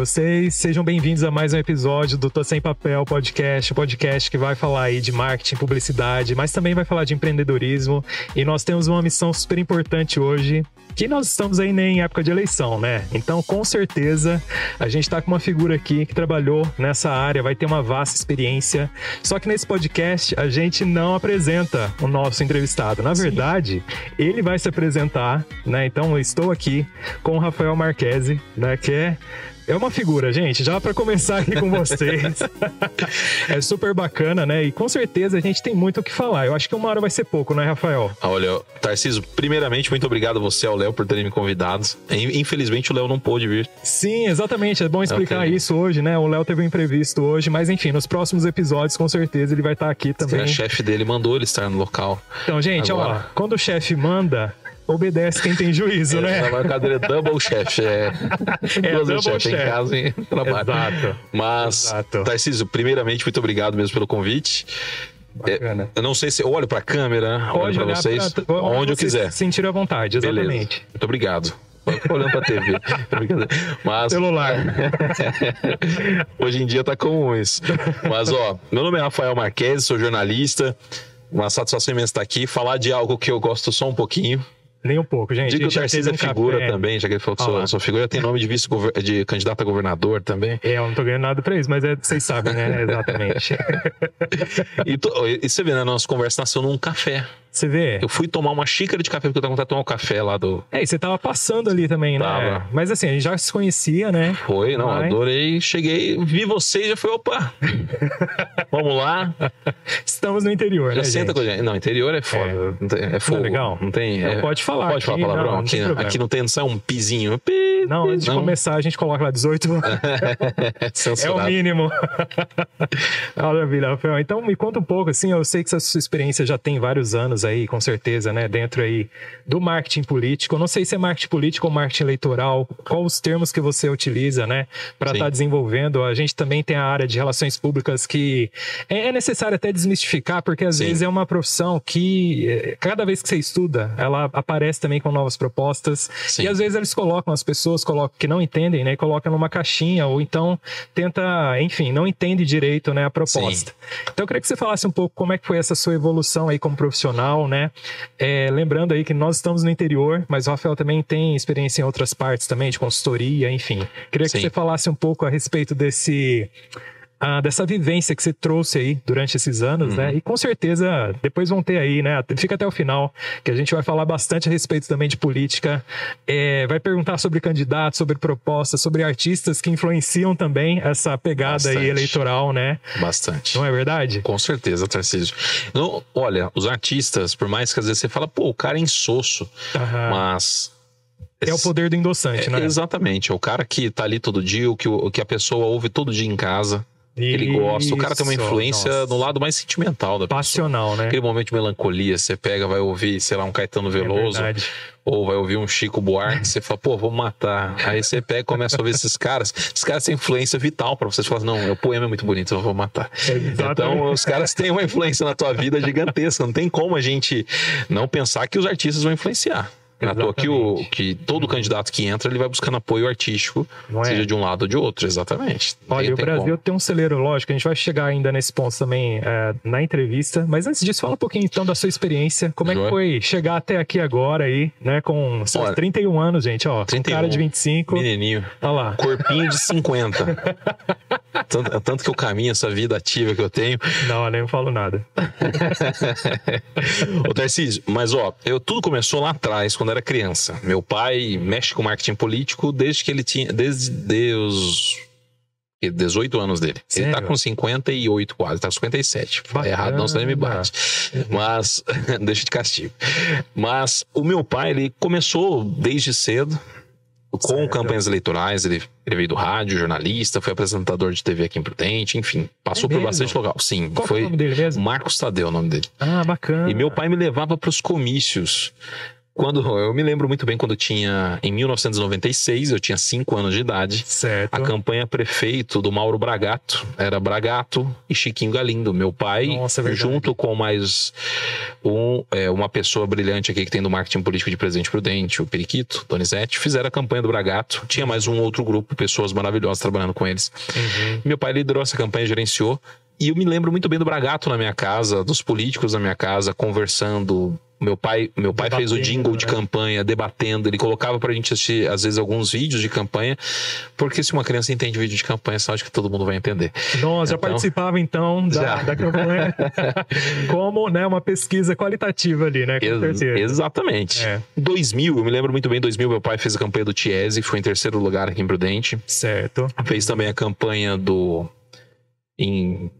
vocês? Sejam bem-vindos a mais um episódio do Tô Sem Papel Podcast, podcast que vai falar aí de marketing, publicidade, mas também vai falar de empreendedorismo. E nós temos uma missão super importante hoje, que nós estamos aí em época de eleição, né? Então, com certeza, a gente tá com uma figura aqui que trabalhou nessa área, vai ter uma vasta experiência. Só que nesse podcast a gente não apresenta o nosso entrevistado. Na verdade, ele vai se apresentar, né? Então, eu estou aqui com o Rafael Marquesi, né? Que é é uma figura, gente, já para começar aqui com vocês. é super bacana, né? E com certeza a gente tem muito o que falar. Eu acho que uma hora vai ser pouco, né, Rafael? Ah, olha, Tarcísio, primeiramente, muito obrigado a você ao Léo por terem me convidado. Infelizmente, o Léo não pôde vir. Sim, exatamente. É bom explicar okay. isso hoje, né? O Léo teve um imprevisto hoje, mas enfim, nos próximos episódios, com certeza, ele vai estar aqui também. A chefe dele mandou ele estar no local. Então, gente, Agora. ó, quando o chefe manda, obedece quem tem juízo, é, né? Na brincadeira é double chef, é, é double chef em casa e trabalho. Exato. Mas, Exato. Tarcísio, primeiramente, muito obrigado mesmo pelo convite. Bacana. É, eu não sei se eu olho para a câmera, Pode olho para vocês, pra, onde eu quiser. Sentir à vontade, exatamente. Beleza. Muito obrigado. Olhando pra TV. Mas. Celular. Hoje em dia tá comum isso. Mas, ó, meu nome é Rafael Marques, sou jornalista. Uma satisfação imensa estar aqui. Falar de algo que eu gosto só um pouquinho. Nem um pouco, gente. Diga que o Tarcísio é figura café. também, já que ele falou que sua, figura tem nome de vice de candidato a governador também. É, eu não tô ganhando nada pra isso, mas é, vocês sabem, né? Exatamente. e, e, você vê, né? Nossa conversa nasceu num café. Você vê? Eu fui tomar uma xícara de café porque eu tava vontade de tomar um café lá do. É, e você tava passando ali também, né? Tava. Mas assim, a gente já se conhecia, né? Foi, não, Mas... adorei. Cheguei, vi você e já foi, opa! Vamos lá. Estamos no interior, já né? senta gente? com a gente. Não, interior é foda. É, não é fogo. Não é legal? Não tem. É... Pode falar. Pode aqui, falar palavrão. Não, aqui, não aqui não tem só um pizinho. Pi, não, antes de começar, a gente coloca lá 18. é o mínimo. Maravilha, Rafael. Então me conta um pouco, assim, eu sei que essa sua experiência já tem vários anos aí, com certeza né, dentro aí do marketing político. Eu não sei se é marketing político ou marketing eleitoral, quais os termos que você utiliza, né, para estar tá desenvolvendo. A gente também tem a área de relações públicas que é, é necessário até desmistificar, porque às Sim. vezes é uma profissão que é, cada vez que você estuda, ela aparece também com novas propostas Sim. e às vezes eles colocam as pessoas colocam que não entendem, né, e colocam numa caixinha ou então tenta, enfim, não entende direito, né, a proposta. Sim. Então eu queria que você falasse um pouco como é que foi essa sua evolução aí como profissional, né? É, lembrando aí que nós estamos no interior, mas o Rafael também tem experiência em outras partes também, de consultoria, enfim. Queria Sim. que você falasse um pouco a respeito desse ah, dessa vivência que você trouxe aí durante esses anos, né? uhum. né? E com certeza depois vão ter aí, né? Fica até o final, que a gente vai falar bastante a respeito também de política. É, vai perguntar sobre candidatos, sobre propostas, sobre artistas que influenciam também essa pegada bastante. aí eleitoral, né? Bastante. Não é verdade? Com certeza, Tarcísio. Não, olha, os artistas, por mais que às vezes você fala, pô, o cara é insosso, uhum. mas é o poder do endossante, é, né? Exatamente. É o cara que tá ali todo dia, o que, o que a pessoa ouve todo dia em casa ele gosta. O cara tem uma influência nossa. no lado mais sentimental da Passional, pessoa. né? Aquele momento de melancolia, você pega, vai ouvir, sei lá, um Caetano é Veloso. É ou vai ouvir um Chico Buarque, você fala, pô, vou matar. Aí você pega e começa a ouvir esses caras. Esses caras têm influência vital para você. Você fala, não, o poema é muito bonito, eu vou matar. Exatamente. Então, os caras têm uma influência na tua vida gigantesca. Não tem como a gente não pensar que os artistas vão influenciar. Na toa que, o, que todo candidato que entra, ele vai buscando apoio artístico, é? seja de um lado ou de outro, exatamente. Olha, o Brasil como. tem um celeiro, lógico, a gente vai chegar ainda nesse ponto também é, na entrevista, mas antes disso, fala um pouquinho então da sua experiência, como Joia. é que foi chegar até aqui agora aí, né, com Olha, 31 anos, gente, ó, 31, cara de 25. Menininho. Olha lá. Corpinho de 50. tanto, tanto, que eu caminho essa vida ativa que eu tenho. Não, eu nem falo nada. Ô Tarcísio, mas ó, eu, tudo começou lá atrás, quando era criança. Meu pai mexe com marketing político desde que ele tinha. Desde os 18 anos dele. Sério? Ele tá com 58 quase, tá com 57. Bacana. Errado, não, ele me bate. Mas, deixa de castigo. Mas o meu pai, ele começou desde cedo com certo. campanhas eleitorais, ele, ele, veio do rádio, jornalista, foi apresentador de TV aqui em Prudente, enfim, passou é por bastante local. Sim, Qual foi é o nome dele mesmo? Marcos Tadeu, o nome dele. Ah, bacana. E meu pai me levava para os comícios quando eu me lembro muito bem quando tinha em 1996, eu tinha 5 anos de idade. Certo. A campanha prefeito do Mauro Bragato era Bragato e Chiquinho Galindo, meu pai, Nossa, é junto com mais um, é, uma pessoa brilhante aqui que tem do marketing político de Presidente Prudente, o Periquito, Donizete, fizeram a campanha do Bragato. Tinha mais um outro grupo, pessoas maravilhosas trabalhando com eles. Uhum. Meu pai liderou essa campanha, gerenciou. E eu me lembro muito bem do Bragato na minha casa, dos políticos na minha casa, conversando, meu pai, meu pai fez o jingle né? de campanha, debatendo. Ele colocava pra gente assistir, às vezes, alguns vídeos de campanha, porque se uma criança entende vídeo de campanha, só acho que todo mundo vai entender. Nossa, então, já participava então da, da campanha como né, uma pesquisa qualitativa ali, né? Com Ex certeza. Exatamente. É. 2000, eu me lembro muito bem, 2000, meu pai fez a campanha do Tiese, foi em terceiro lugar aqui em Prudente. Certo. Fez também a campanha do. Em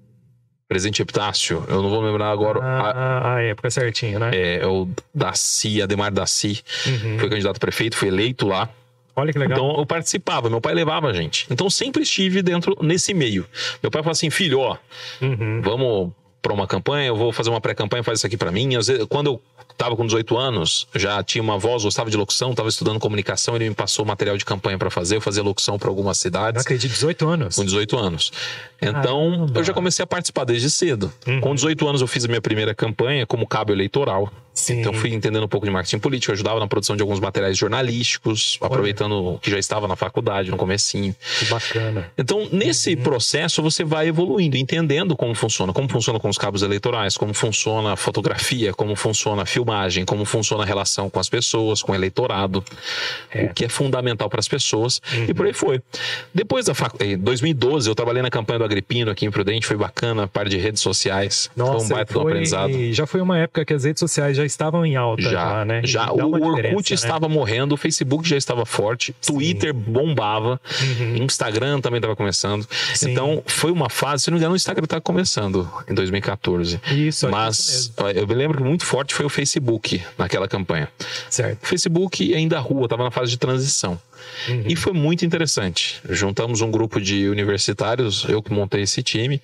Presidente Epitácio, eu não vou lembrar agora. Ah, a, a época certinho, né? É, é o Daci, Ademar Daci, uhum. foi candidato a prefeito, foi eleito lá. Olha que legal. Então eu participava, meu pai levava a gente. Então sempre estive dentro nesse meio. Meu pai falou assim: filho, ó, uhum. vamos para uma campanha, eu vou fazer uma pré-campanha, faz isso aqui para mim. Às vezes, quando eu estava com 18 anos, já tinha uma voz, gostava de locução, estava estudando comunicação, ele me passou material de campanha para fazer, eu fazia locução para algumas cidades. Não acredito, 18 anos. Com 18 anos. Então, Caramba. eu já comecei a participar desde cedo. Uhum. Com 18 anos, eu fiz a minha primeira campanha como cabo eleitoral. Sim. Então, fui entendendo um pouco de marketing político, ajudava na produção de alguns materiais jornalísticos, Olha. aproveitando o que já estava na faculdade, no comecinho. Que bacana. Então, nesse uhum. processo, você vai evoluindo, entendendo como funciona, como funciona com os cabos eleitorais, como funciona a fotografia, como funciona a filmagem, como funciona a relação com as pessoas, com o eleitorado, é. o que é fundamental para as pessoas, uhum. e por aí foi. Depois da fac... em 2012, eu trabalhei na campanha do Agripino aqui em Prudente, foi bacana, parte de redes sociais, Nossa, foi um baita foi... aprendizado. Já foi uma época que as redes sociais já estavam em alta, já, já né? Já, o Orkut né? estava morrendo, o Facebook já estava forte, Sim. Twitter bombava, uhum. Instagram também estava começando. Sim. Então, foi uma fase, se não me engano, o Instagram estava começando em 2014. Isso, Mas eu me lembro que muito forte foi o Facebook naquela campanha. Certo. O Facebook ainda a rua, estava na fase de transição. Uhum. E foi muito interessante. Juntamos um grupo de universitários, eu que montei esse time,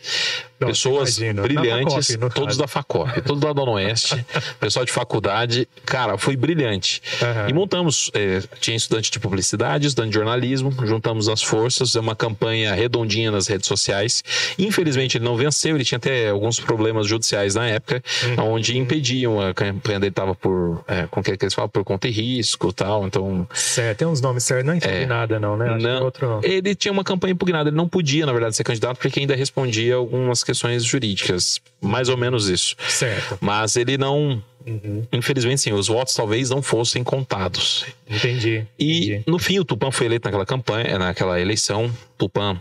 Não, pessoas brilhantes, Facop, todos caso. da Facop, todos da Dona Oeste, pessoal de faculdade. Cara, foi brilhante. Uhum. E montamos, é, tinha estudante de publicidade, estudante de jornalismo, juntamos as forças, é uma campanha redondinha nas redes sociais. Infelizmente ele não venceu, ele tinha até alguns problemas judiciais na época, uhum. onde impediam a campanha dele estava por, é, com o que eles falam, por conta e risco tal, então... Certo, tem uns nomes certos não é impugnada, é, não, né? Acho não, outro... Ele tinha uma campanha impugnada, ele não podia, na verdade, ser candidato porque ainda respondia algumas questões jurídicas. Mais ou menos isso. Certo. Mas ele não. Uhum. Infelizmente, sim, os votos talvez não fossem contados. Entendi. E entendi. no fim, o Tupã foi eleito naquela campanha, naquela eleição. Tupã,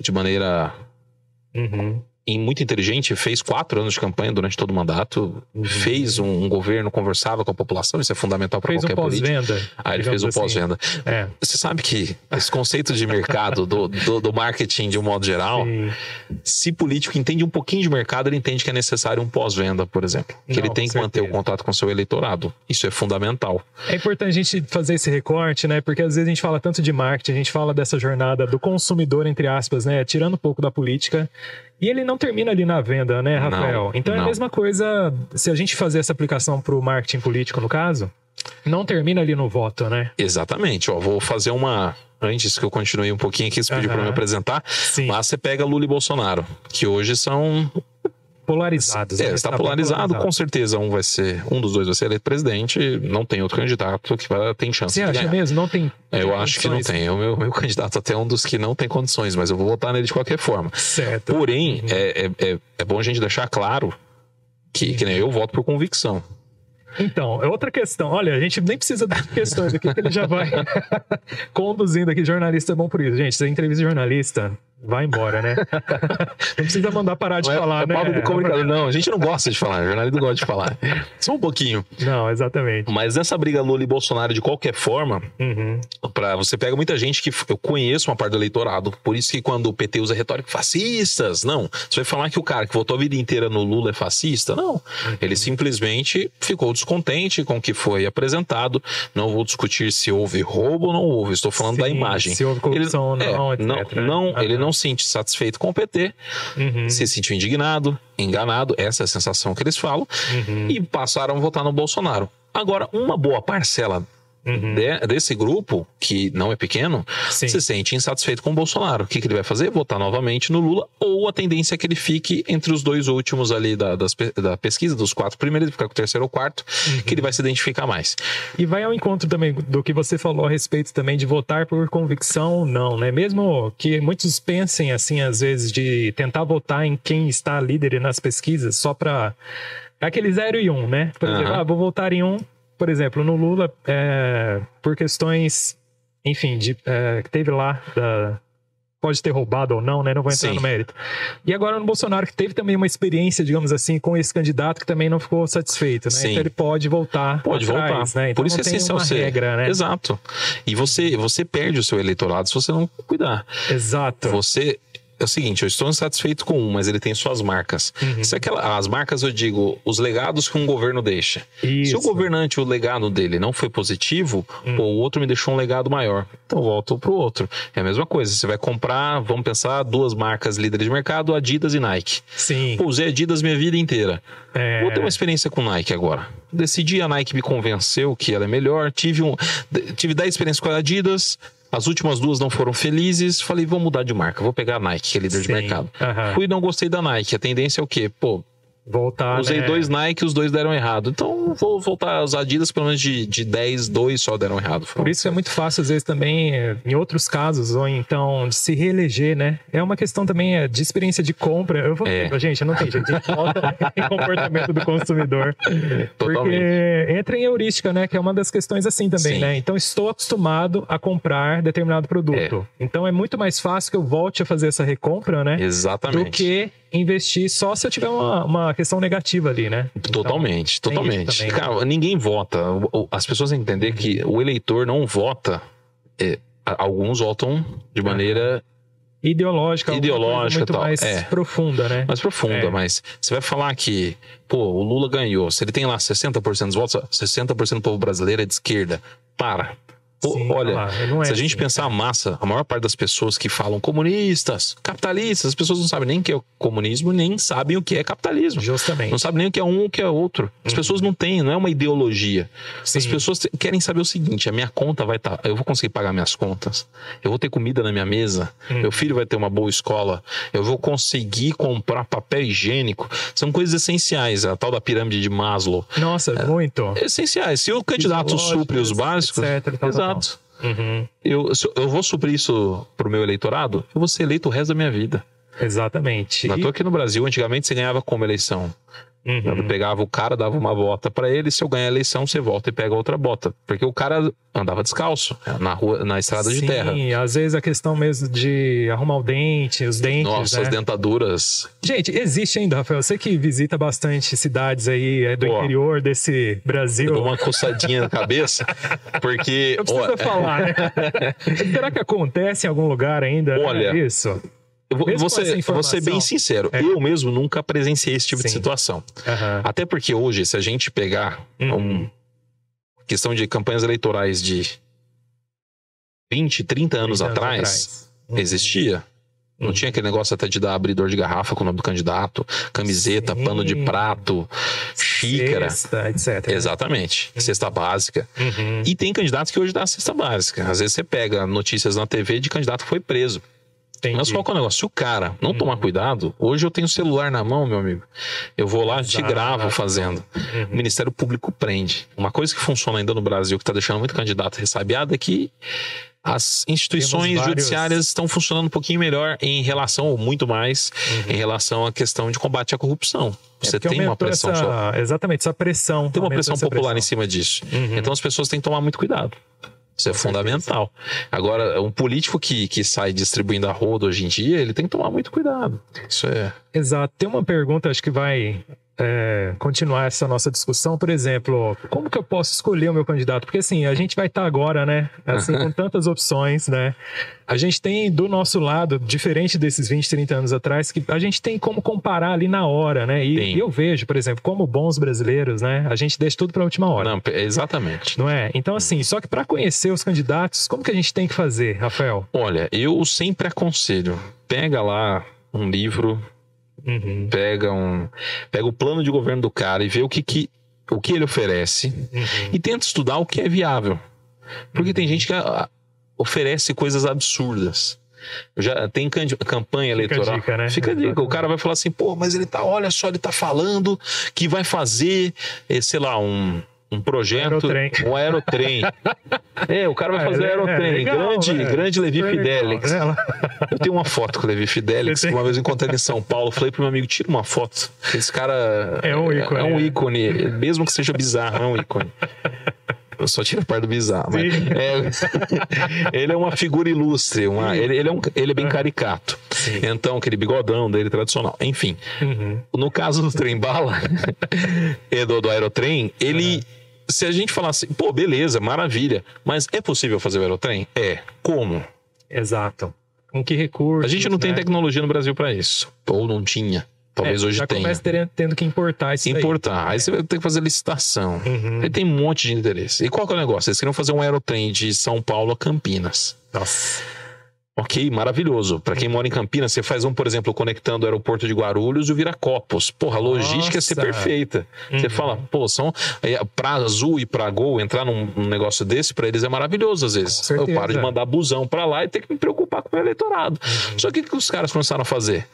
de maneira uhum e muito inteligente, fez quatro anos de campanha durante todo o mandato, uhum. fez um, um, governo, conversava com a população, isso é fundamental para qualquer um política. Aí ele fez o assim. pós-venda. É. Você sabe que esse conceito de mercado, do, do, do, marketing de um modo geral, Sim. se político entende um pouquinho de mercado, ele entende que é necessário um pós-venda, por exemplo. Que Não, ele tem que manter o contato com o seu eleitorado. Isso é fundamental. É importante a gente fazer esse recorte, né? Porque às vezes a gente fala tanto de marketing, a gente fala dessa jornada do consumidor, entre aspas, né? Tirando um pouco da política e ele não termina ali na venda, né, Rafael? Não, então é a mesma coisa se a gente fazer essa aplicação para o marketing político, no caso, não termina ali no voto, né? Exatamente. Ó, vou fazer uma. Antes que eu continue um pouquinho aqui, você pediu para me apresentar. Sim. Mas você pega Lula e Bolsonaro, que hoje são polarizados. É, né? está, polarizado, polarizado, com certeza. Um vai ser, um dos dois vai ser eleito presidente. Não tem outro candidato que vai, tem chance Você de acha ganhar. mesmo? Não tem. É, eu acho que não tem. O meu, meu candidato até é um dos que não tem condições, mas eu vou votar nele de qualquer forma. Certo. Porém, uhum. é, é, é, é bom a gente deixar claro que, que nem eu voto por convicção. Então, é outra questão. Olha, a gente nem precisa de questões aqui, que ele já vai conduzindo aqui. Jornalista é bom por isso. Gente, é entrevista de jornalista, vai embora, né? não precisa mandar parar de é- falar, é, né? É do comunicador. Não, a gente não gosta de falar. Jornalista não gosta de falar. Só um pouquinho. Não, exatamente. Mas nessa briga Lula e Bolsonaro, de qualquer forma, uhum. Pra, você pega muita gente que eu conheço uma parte do eleitorado. Por isso que quando o PT usa retórica fascistas, não. Você vai falar que o cara que votou a vida inteira no Lula é fascista? Não. Uhum. Ele simplesmente ficou descontente com o que foi apresentado. Não vou discutir se houve roubo ou não houve. Estou falando Sim, da imagem. Se houve corrupção ele, ou não, é, etc. Não, não ele não se sente satisfeito com o PT, uhum. se sentiu indignado, enganado, essa é a sensação que eles falam, uhum. e passaram a votar no Bolsonaro. Agora, uma boa parcela uhum. de, desse grupo, que não é pequeno, Sim. se sente insatisfeito com o Bolsonaro. O que, que, ele vai fazer? Votar novamente no Lula, ou a tendência é que ele fique entre os dois últimos ali da, das, da pesquisa, dos quatro primeiros, ele ficar com o terceiro ou quarto, uhum. que ele vai se identificar mais. E vai ao encontro também do que você falou a respeito também de votar por convicção, não, né? Mesmo que muitos pensem assim, às vezes, de tentar votar em quem está líder nas pesquisas só para aquele 0 e 1, um, né? Por exemplo, ah, vou votar em um por exemplo, no Lula, é, por questões, enfim, de, é, que teve lá, da, pode ter roubado ou não, né? Não vou entrar Sim. no mérito. E agora no Bolsonaro, que teve também uma experiência, digamos assim, com esse candidato que também não ficou satisfeito, né? Sim. Então ele pode voltar. Pode atrás, voltar. Né? Então Por isso é essencial ser. Regra, né? Exato. E você, você perde o seu eleitorado se você não cuidar. Exato. Você é o seguinte, eu estou insatisfeito com um, mas ele tem suas marcas. Uhum. Se aquela, as marcas, eu digo, os legados que um governo deixa. Isso. Se o governante, o legado dele não foi positivo, uhum. pô, o outro me deixou um legado maior. Então volto pro outro. É a mesma coisa. Você vai comprar, vamos pensar, duas marcas líderes de mercado, Adidas e Nike. Sim. Pô, usei Adidas minha vida inteira. É... Vou ter uma experiência com Nike agora. Decidi, a Nike me convenceu que ela é melhor. Tive, um, tive 10 experiências com a Adidas, as últimas duas não foram felizes. Falei, vou mudar de marca, vou pegar a Nike, que é líder Sim. de mercado. Uhum. Fui e não gostei da Nike. A tendência é o quê? Pô, voltar. Usei né? dois Nike, os dois deram errado. Então vou voltar às Adidas, pelo menos de, de 10, dois só deram errado. Por isso é muito fácil, às vezes, também, eh, em outros casos, ou então de se reeleger, né? É uma questão também eh, de experiência de compra. Eu vou. É. Gente, não tem gente. Volta em comportamento do consumidor. Totalmente. Porque entra em heurística, né? Que é uma das questões assim também, Sim. né? Então estou acostumado a comprar determinado produto. É. Então é muito mais fácil que eu volte a fazer essa recompra, né? Exatamente. Do que investir só se eu tiver uma, uma questão negativa ali, né? Totalmente, então, totalmente. Também, né? Cara, ninguém vota. As pessoas têm que entender que o eleitor não vota. É, alguns votam de maneira ideológica, ideológica muito tal. mais é. profunda, né? Mais profunda, é. mas você vai falar que, pô, o Lula ganhou, se ele tem lá 60% dos votos, 60% do povo brasileiro é de esquerda. Para. Sim, Olha, é se a gente assim, pensar a massa, a maior parte das pessoas que falam comunistas, capitalistas, as pessoas não sabem nem o que é comunismo, nem sabem o que é capitalismo. Justamente. Não sabem nem o que é um ou o que é outro. As uhum. pessoas não têm, não é uma ideologia. Sim. As pessoas querem saber o seguinte: a minha conta vai estar. Tá, eu vou conseguir pagar minhas contas, eu vou ter comida na minha mesa, uhum. meu filho vai ter uma boa escola, eu vou conseguir comprar papel higiênico. São coisas essenciais, a tal da pirâmide de Maslow. Nossa, é, muito. Essenciais. Se o candidato supre os básicos. Etc, Exato. Uhum. Eu, eu vou suprir isso pro meu eleitorado, eu vou ser eleito o resto da minha vida. Exatamente. Não tô aqui no Brasil, antigamente você ganhava como eleição. Uhum. pegava o cara, dava uma bota para ele, se eu ganhar a eleição, você volta e pega outra bota. Porque o cara andava descalço na rua, na estrada Sim, de terra. Sim, às vezes a questão mesmo de arrumar o dente, os dentes. Nossa, né? as dentaduras. Gente, existe ainda, Rafael. Você que visita bastante cidades aí é do Pô, interior desse Brasil. Eu dou uma coçadinha na cabeça, porque. Eu preciso ó, falar, né? Será que acontece em algum lugar ainda? Olha, isso. Eu vou, vou, ser, vou ser bem sincero, é. eu mesmo nunca presenciei esse tipo Sim. de situação. Uhum. Até porque hoje, se a gente pegar uhum. um, questão de campanhas eleitorais de 20, 30 anos 30 atrás, atrás. Uhum. existia. Não uhum. tinha aquele negócio até de dar abridor de garrafa com o nome do candidato, camiseta, Sim. pano de prato, xícara. Cesta, etc. Exatamente. Uhum. Cesta básica. Uhum. E tem candidatos que hoje dá cesta básica. Às vezes você pega notícias na TV de candidato que foi preso. Entendi. Mas qual é o negócio? Se o cara não uhum. tomar cuidado, hoje eu tenho o celular na mão, meu amigo. Eu vou lá, Exato. te gravo fazendo. Uhum. O Ministério Público prende. Uma coisa que funciona ainda no Brasil, que está deixando muito candidato ressabiado, é que as instituições judiciárias estão funcionando um pouquinho melhor em relação, ou muito mais, uhum. em relação à questão de combate à corrupção. É Você é tem uma pressão essa, só. Exatamente, essa pressão. Tem uma pressão popular pressão. em cima disso. Uhum. Então as pessoas têm que tomar muito cuidado. Isso é fundamental. Agora, um político que, que sai distribuindo a roda hoje em dia, ele tem que tomar muito cuidado. Isso é. Exato. Tem uma pergunta, acho que vai é, continuar essa nossa discussão, por exemplo, como que eu posso escolher o meu candidato? Porque assim, a gente vai estar tá agora, né? Assim, com tantas opções, né? A gente tem do nosso lado, diferente desses 20, 30 anos atrás, que a gente tem como comparar ali na hora, né? E, eu vejo, por exemplo, como bons brasileiros, né? A gente deixa tudo para a última hora. Não, exatamente. Não é? Então, assim, só que para conhecer os candidatos, como que a gente tem que fazer, Rafael? Olha, eu sempre aconselho, pega lá um livro Uhum. Pega, um, pega o plano de governo do cara e vê o que, que o que ele oferece uhum. e tenta estudar o que é viável. Porque uhum. tem gente que a, a, oferece coisas absurdas. Já tem campanha eleitoral. Fica a dica, né? Fica a dica. O cara vai falar assim, pô, mas ele tá, olha só, ele tá falando que vai fazer, eh, sei lá, um, um projeto, aerotrem. um aerotrem. é, o cara vai fazer é, aerotrem. É, legal, grande, é. grande Levi é Fidelix. Legal, eu tenho uma foto com o Levi Fidelix, que uma vez eu encontrei ele em São Paulo. Falei pro meu amigo, tira uma foto. Esse cara é um ícone. É, um ícone, mesmo que seja bizarro, é um ícone. Eu só tiro a parte do bizarro. Mas é, ele é uma figura ilustre, uma, ele, ele, é um, ele é bem caricato. Sim. Então, aquele bigodão dele tradicional. Enfim, uhum. no caso do trem bala do, do aerotrem, ele. Uhum. Se a gente falasse, pô, beleza, maravilha, mas é possível fazer o aerotrem? É. Como? Exato. Com que recursos? A gente não né? tem tecnologia no Brasil para isso. Ou não tinha. Talvez é, hoje já tenha. começa tendo que importar isso Importar. Aí. aí você vai ter que fazer licitação. Uhum. Aí tem um monte de interesse. E qual que é o negócio? Eles queriam fazer um aerotrem de São Paulo a Campinas. Nossa. Ok, maravilhoso. Para quem mora em Campinas, você faz um, por exemplo, conectando o aeroporto de Guarulhos e o Viracopos. Porra, a logística ia ser perfeita. Uhum. Você fala, pô, são para Azul e para Gol entrar num, num negócio desse para eles é maravilhoso às vezes. Eu paro de mandar busão para lá e ter que me preocupar com o eleitorado. Uhum. Só que o que os caras começaram a fazer?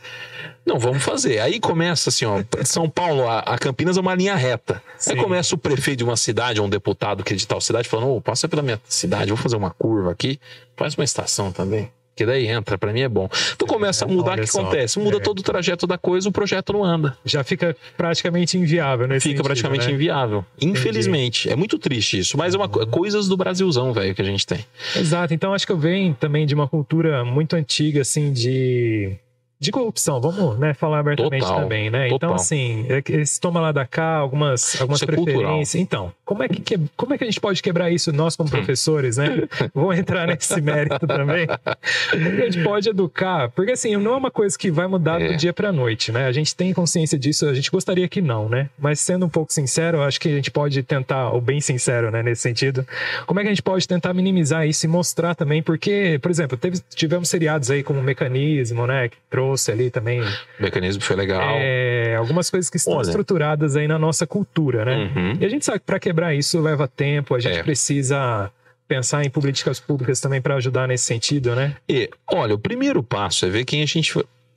Não, vamos fazer. Aí começa assim, ó, São Paulo a, a Campinas é uma linha reta. Sim. Aí começa o prefeito de uma cidade, ou um deputado que é de tal cidade, falando, ô, oh, passa pela minha cidade, vou fazer uma curva aqui, faz uma estação também. Que daí entra, para mim é bom. Tu começa a mudar, o que só, acontece? Muda é. todo o trajeto da coisa, o projeto não anda. Já fica praticamente inviável, né? Fica sentido, praticamente né? inviável. Infelizmente. Entendi. É muito triste isso, mas é uma uhum. coisas do Brasilzão, velho, que a gente tem. Exato. Então acho que eu venho também de uma cultura muito antiga, assim, de de corrupção, vamos né, falar abertamente total, também, né? Então, total. Então, assim, esse toma lá da cá, algumas, algumas Isso é preferências. É então, como é, que, como é que a gente pode quebrar isso, nós como hum. professores, né? Vou entrar nesse mérito também. Como é que a gente pode educar? Porque, assim, não é uma coisa que vai mudar é. do dia para noite, né? A gente tem consciência disso, a gente gostaria que não, né? Mas sendo um pouco sincero, acho que a gente pode tentar, ou bem sincero, né, nesse sentido, como é que a gente pode tentar minimizar isso e mostrar também, porque, por exemplo, teve, tivemos seriados aí como Mecanismo, né, que trouxe trouxe ali também. O mecanismo foi legal. É, algumas coisas que estão Olha. estruturadas aí na nossa cultura, né? Uhum. E a gente sabe que para quebrar isso leva tempo, a gente é. precisa pensar em políticas públicas também para ajudar nesse sentido, né? E, olha, o primeiro passo é ver quem a gente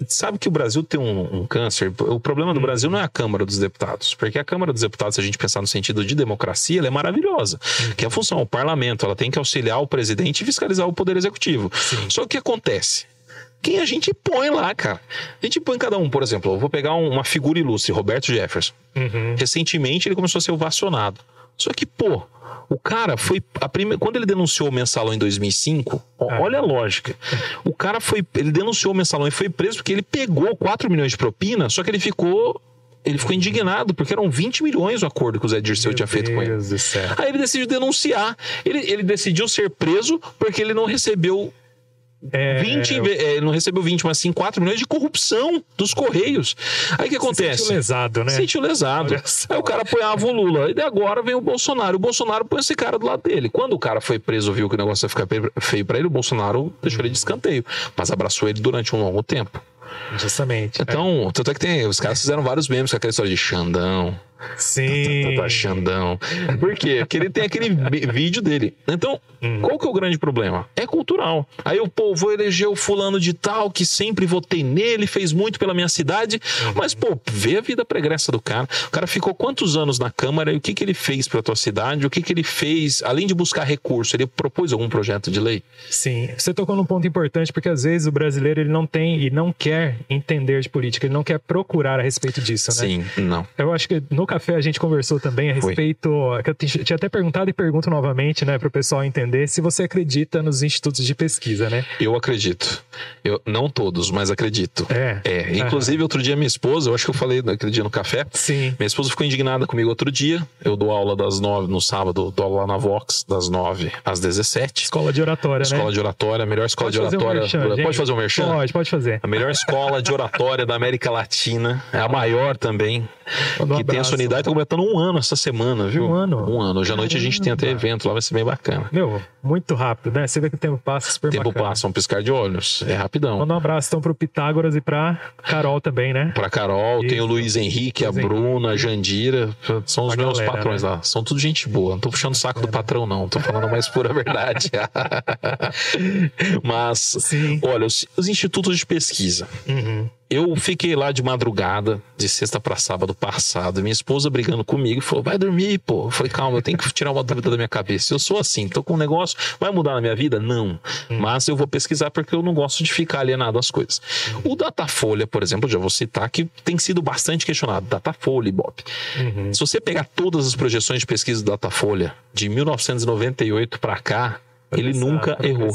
sabe que o Brasil tem um, um, câncer. O problema do Brasil não é a Câmara dos Deputados, porque a Câmara dos Deputados, se a gente pensar no sentido de democracia, ela é maravilhosa. Que é a função, o parlamento, ela tem que auxiliar o presidente e fiscalizar o poder executivo. Sim. Só que o que acontece? Quem a gente põe lá, cara. A gente põe cada um, por exemplo, eu vou pegar uma figura ilustre, Roberto Jefferson. Uhum. Recentemente ele começou a ser ovacionado. Só que, pô, o cara foi. A prime... Quando ele denunciou o mensalão em 2005, ah. olha a lógica. O cara foi. Ele denunciou o mensalão e foi preso porque ele pegou 4 milhões de propina, só que ele ficou ele ficou indignado, porque eram 20 milhões o acordo que o Zé Dirceu Meu tinha feito Deus com ele. Aí ele decidiu denunciar. Ele, ele decidiu ser preso porque ele não recebeu é, 20, é, não recebeu 20, mas sim 4 milhões de corrupção dos Correios. Aí o que acontece? Sentiu lesado, né? Sentiu lesado. Aí o cara apoiava o Lula. E agora vem o Bolsonaro. O Bolsonaro põe esse cara do lado dele. Quando o cara foi preso, viu que o negócio ia ficar feio para ele, o Bolsonaro deixou ele de escanteio. Mas abraçou ele durante um longo tempo. Justamente. Então, é. tanto é que tem. Os caras fizeram vários memes com aquela história de Xandão. Sim. Tá, tá, tá Xandão. Por quê? Porque ele tem aquele vídeo dele. Então, hum. qual que é o grande problema? É cultural. Aí o povo elegeu o fulano de tal, que sempre votei nele, fez muito pela minha cidade. Uhum. Mas, pô, vê a vida pregressa do cara. O cara ficou quantos anos na Câmara e o que, que ele fez pra tua cidade? O que, que ele fez, além de buscar recurso, ele propôs algum projeto de lei? Sim. Você tocou num ponto importante, porque às vezes o brasileiro ele não tem e não quer entender de política, ele não quer procurar a respeito disso, né? Sim, não. Eu acho que no café a gente conversou também a respeito. Que eu tinha até perguntado e pergunto novamente, né, para o pessoal entender se você acredita nos institutos de pesquisa, né? Eu acredito. Eu, não todos, mas acredito. É. é. Inclusive, outro dia, minha esposa, eu acho que eu falei aquele dia no café. Sim. Minha esposa ficou indignada comigo outro dia. Eu dou aula das nove no sábado, dou aula lá na Vox, das nove às dezessete. Escola de oratória, escola né? Escola de oratória, a melhor escola pode de oratória. Um merchan, pode fazer um merchan? Pode, pode fazer. A melhor escola de oratória da América Latina. É a maior também. Um que tem a sua Unidade tá completando um ano essa semana, viu? Um ano. Um ano. Hoje à noite a gente tem até evento lá, vai ser bem bacana. Meu, muito rápido, né? Você vê que o tempo passa super tempo bacana. passa, um piscar de olhos. É rapidão. Manda um abraço então pro Pitágoras e pra Carol também, né? Pra Carol, Isso. tem o Luiz Henrique, Luiz a Bruna, a Jandira. São os a meus galera, patrões né? lá. São tudo gente boa. Não tô puxando o saco do patrão, não. Tô falando mais pura verdade. Mas, Sim. olha, os, os, institutos de pesquisa. Uhum. Eu fiquei lá de madrugada, de sexta para sábado passado. Minha esposa brigando comigo falou: vai dormir, pô. Eu falei: calma, eu tenho que tirar uma dúvida da minha cabeça. Eu sou assim, tô com um negócio, vai mudar na minha vida? Não. Hum. Mas eu vou pesquisar porque eu não gosto de ficar alienado às coisas. O Datafolha, por exemplo, já vou citar que tem sido bastante questionado. Datafolha, Bob. Uhum. Se você pegar todas as projeções de pesquisa do Datafolha de 1998 para cá, ele nunca errou.